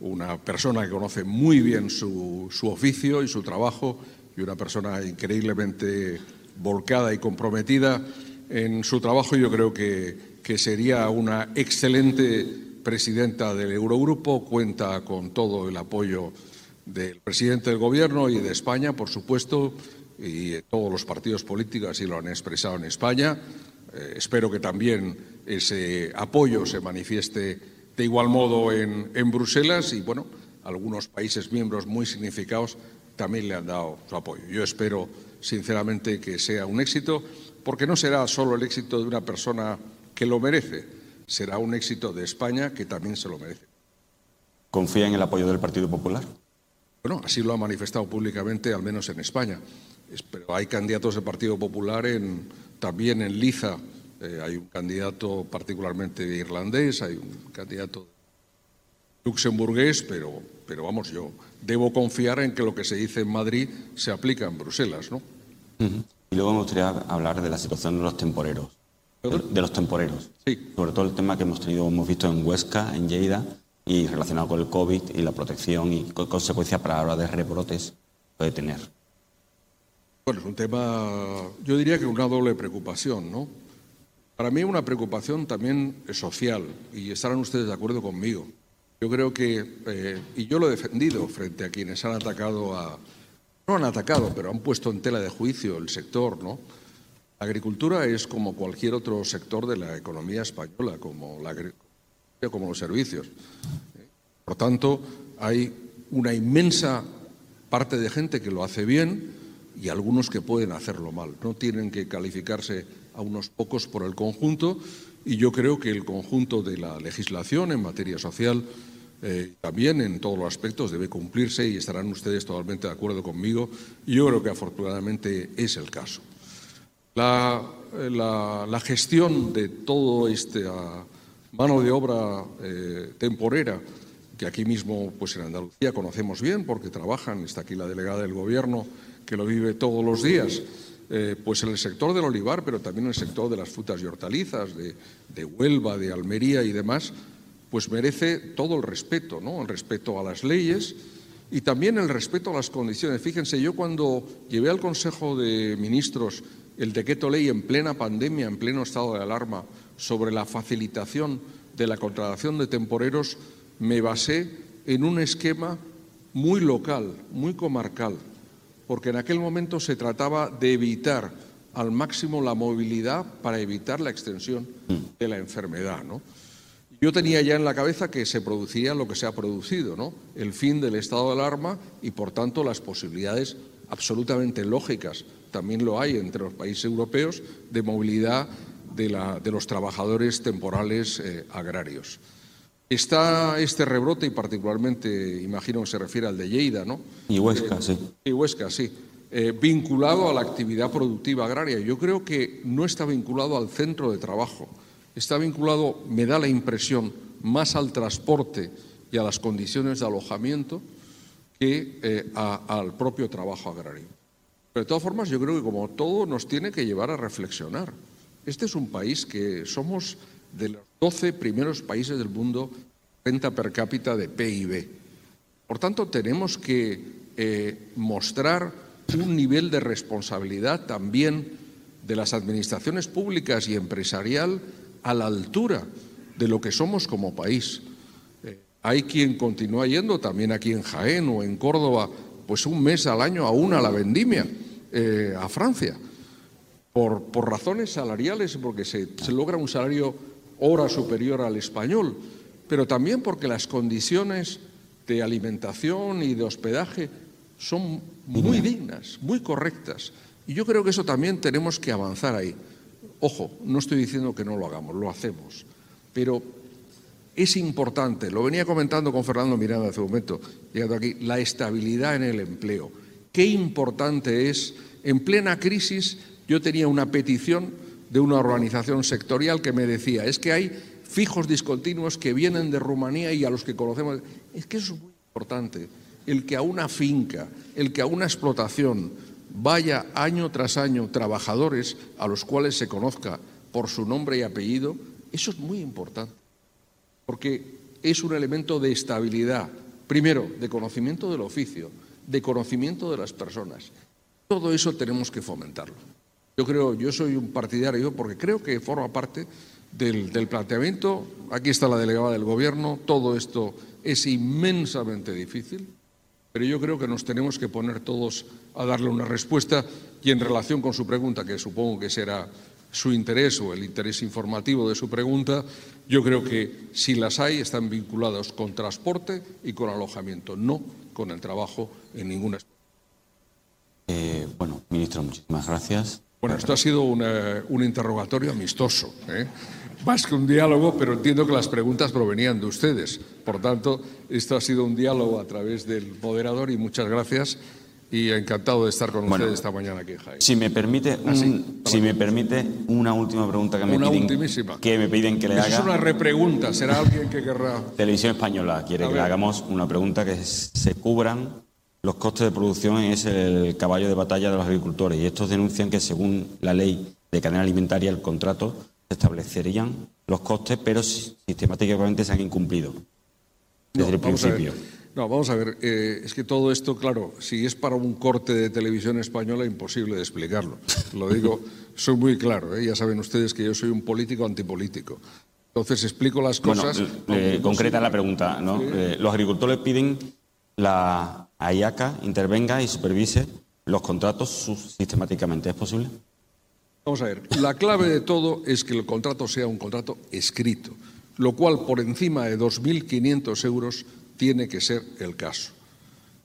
una persona que conoce muy bien su, su oficio y su trabajo y una persona increíblemente volcada y comprometida en su trabajo. Yo creo que que sería una excelente presidenta del Eurogrupo, cuenta con todo el apoyo del presidente del Gobierno y de España, por supuesto, y todos los partidos políticos así lo han expresado en España. Eh, espero que también ese apoyo se manifieste de igual modo en, en Bruselas y, bueno, algunos países miembros muy significados también le han dado su apoyo. Yo espero, sinceramente, que sea un éxito, porque no será solo el éxito de una persona que lo merece. Será un éxito de España que también se lo merece. ¿Confía en el apoyo del Partido Popular? Bueno, así lo ha manifestado públicamente, al menos en España. Pero hay candidatos del Partido Popular en, también en Liza. Eh, hay un candidato particularmente irlandés, hay un candidato luxemburgués, pero, pero vamos, yo debo confiar en que lo que se dice en Madrid se aplica en Bruselas, ¿no? Y luego me gustaría hablar de la situación de los temporeros. De, los temporeros. Sí. Sobre todo el tema que hemos tenido, hemos visto en Huesca, en Lleida, y relacionado con el COVID y la protección y consecuencias para la hora de rebrotes puede tener. Bueno, es un tema, yo diría que una doble preocupación, ¿no? Para mí una preocupación también social, y estarán ustedes de acuerdo conmigo. Yo creo que, eh, y yo lo he defendido frente a quienes han atacado a, no han atacado, pero han puesto en tela de juicio el sector, ¿no? La agricultura es como cualquier otro sector de la economía española, como, la, como los servicios. Por tanto, hay una inmensa parte de gente que lo hace bien y algunos que pueden hacerlo mal. No tienen que calificarse a unos pocos por el conjunto y yo creo que el conjunto de la legislación en materia social eh, también en todos los aspectos debe cumplirse y estarán ustedes totalmente de acuerdo conmigo. Yo creo que afortunadamente es el caso. La, la, gestión de todo este mano de obra eh, temporera que aquí mismo, pues en Andalucía conocemos bien porque trabajan, está aquí la delegada del Gobierno que lo vive todos los días, eh, pues en el sector del olivar, pero también en el sector de las frutas y hortalizas, de, de, Huelva, de Almería y demás, pues merece todo el respeto, ¿no? El respeto a las leyes y también el respeto a las condiciones. Fíjense, yo cuando llevé al Consejo de Ministros el decreto ley en plena pandemia, en pleno estado de alarma, sobre la facilitación de la contratación de temporeros, me basé en un esquema muy local, muy comarcal, porque en aquel momento se trataba de evitar al máximo la movilidad para evitar la extensión de la enfermedad. Yo tenía ya en la cabeza que se producía lo que se ha producido, ¿no? el fin del estado de alarma y, por tanto, las posibilidades absolutamente lógicas, también lo hay entre los países europeos, de movilidad de, los trabajadores temporales eh, agrarios. Está este rebrote, y particularmente imagino que se refiere al de Lleida, ¿no? Y Huesca, sí. Y Huesca, sí. Eh, vinculado a la actividad productiva agraria. Yo creo que no está vinculado al centro de trabajo, está vinculado, me da la impresión, más al transporte y a las condiciones de alojamiento que eh, al propio trabajo agrario. Pero de todas formas, yo creo que como todo nos tiene que llevar a reflexionar. Este es un país que somos de los 12 primeros países del mundo renta per cápita de PIB. Por tanto, tenemos que eh, mostrar un nivel de responsabilidad también de las administraciones públicas y empresarial a la altura de lo que somos como país. Eh, hay quien continúa yendo, también aquí en Jaén o en Córdoba, pues un mes al año aún a la vendimia, eh, a Francia, por, por, razones salariales, porque se, se logra un salario hora superior al español, pero también porque las condiciones de alimentación y de hospedaje son muy dignas, muy correctas. Y yo creo que eso también tenemos que avanzar ahí. Ojo, no estoy diciendo que no lo hagamos, lo hacemos, pero es importante, lo venía comentando con Fernando Miranda hace un momento, llegando aquí, la estabilidad en el empleo. Qué importante es, en plena crisis, yo tenía una petición de una organización sectorial que me decía, es que hay fijos discontinuos que vienen de Rumanía y a los que conocemos. Es que eso es muy importante. El que a una finca, el que a una explotación vaya año tras año trabajadores a los cuales se conozca por su nombre y apellido, eso es muy importante. Porque es un elemento de estabilidad, primero, de conocimiento del oficio, de conocimiento de las personas. Todo eso tenemos que fomentarlo. Yo creo, yo soy un partidario porque creo que forma parte del, planteamiento. Aquí está la delegada del Gobierno. Todo esto es inmensamente difícil, pero yo creo que nos tenemos que poner todos a darle una respuesta y en relación con su pregunta, que supongo que será su interés o el interés informativo de su pregunta, yo creo que si las hay están vinculadas con transporte y con alojamiento, no con el trabajo en ninguna. Eh, bueno, ministro, muchísimas gracias. Bueno, esto ha sido un interrogatorio amistoso, ¿eh? más que un diálogo, pero entiendo que las preguntas provenían de ustedes. Por tanto, esto ha sido un diálogo a través del moderador y muchas gracias y encantado de estar con ustedes esta mañana aquí Jaén. Si me permite, ah, si me permite una última pregunta que me piden que me piden que le haga. Es una repregunta, será alguien que querrá. Televisión española quiere que le hagamos una pregunta que se cubran los costes de producción es el caballo de batalla de los agricultores y estos denuncian que según la ley de cadena alimentaria el contrato se establecerían los costes, pero sistemáticamente se han incumplido desde el principio. No, vamos a ver, eh, es que todo esto, claro, si es para un corte de televisión española, imposible de explicarlo. Lo digo, soy muy claro, ¿eh? ya saben ustedes que yo soy un político antipolítico. Entonces explico las cosas. Bueno, concreta la pregunta, ¿no? Eh, los agricultores piden la AIACA intervenga y supervise los contratos sistemáticamente. ¿Es posible? Vamos a ver, la clave de todo es que el contrato sea un contrato escrito, lo cual por encima de 2.500 euros tiene que ser el caso.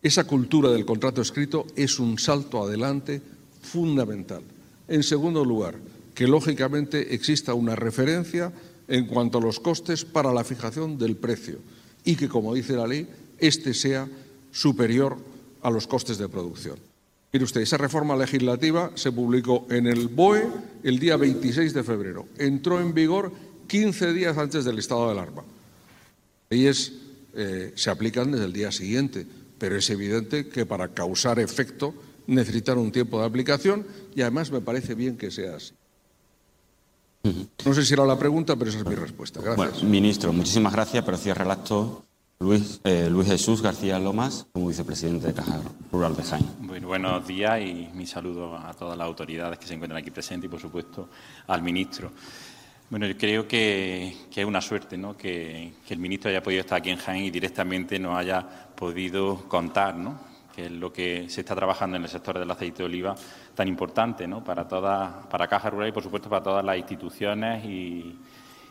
Esa cultura del contrato escrito es un salto adelante fundamental. En segundo lugar, que lógicamente exista una referencia en cuanto a los costes para la fijación del precio y que, como dice la ley, éste sea superior a los costes de producción. Mire usted, esa reforma legislativa se publicó en el BOE el día 26 de febrero. Entró en vigor 15 días antes del estado de alarma. Y es eh, se aplican desde el día siguiente, pero es evidente que para causar efecto necesitan un tiempo de aplicación y además me parece bien que sea así. No sé si era la pregunta, pero esa es mi respuesta. Gracias. ministro, muchísimas gracias, pero cierra el acto Luis, eh, Luis Jesús García Lomas, como vicepresidente de Caja Rural de Jaén. Bueno, buenos días y mi saludo a todas las autoridades que se encuentran aquí presentes y, por supuesto, al ministro. Bueno, yo creo que, es una suerte ¿no? que, el ministro haya podido estar aquí en Jaén y directamente nos haya podido contar ¿no? que es lo que se está trabajando en el sector del aceite de oliva tan importante ¿no? para, toda, para Caja Rural y, por supuesto, para todas las instituciones y,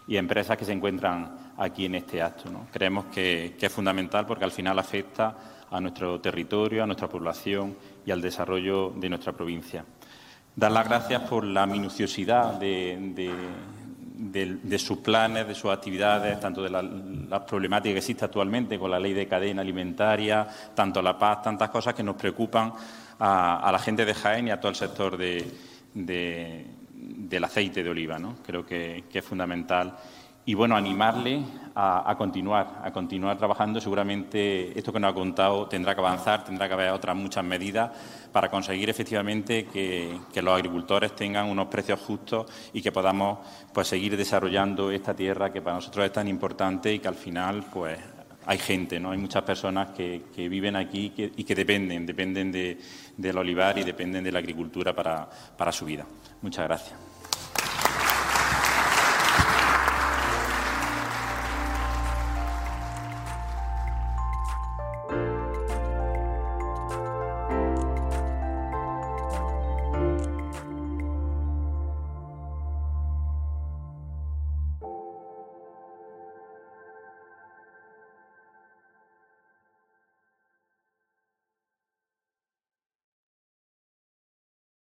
empresas que se encuentran aquí en este acto. Creemos que, es fundamental porque al final afecta a nuestro territorio, a nuestra población y al desarrollo de nuestra provincia. Dar las gracias por la minuciosidad de de, sus planes, de sus actividades, tanto de la, problemática que existe actualmente con la ley de cadena alimentaria, tanto la paz, tantas cosas que nos preocupan a, la gente de Jaén y a todo el sector de, del aceite de oliva. ¿no? Creo que, que es fundamental y bueno, animarle a, continuar, a continuar trabajando. Seguramente esto que nos ha contado tendrá que avanzar, tendrá que haber otras muchas medidas para conseguir efectivamente que, los agricultores tengan unos precios justos y que podamos pues seguir desarrollando esta tierra que para nosotros es tan importante y que al final pues hay gente, ¿no? Hay muchas personas que, viven aquí y que, dependen, dependen del olivar y dependen de la agricultura para su vida. Muchas gracias.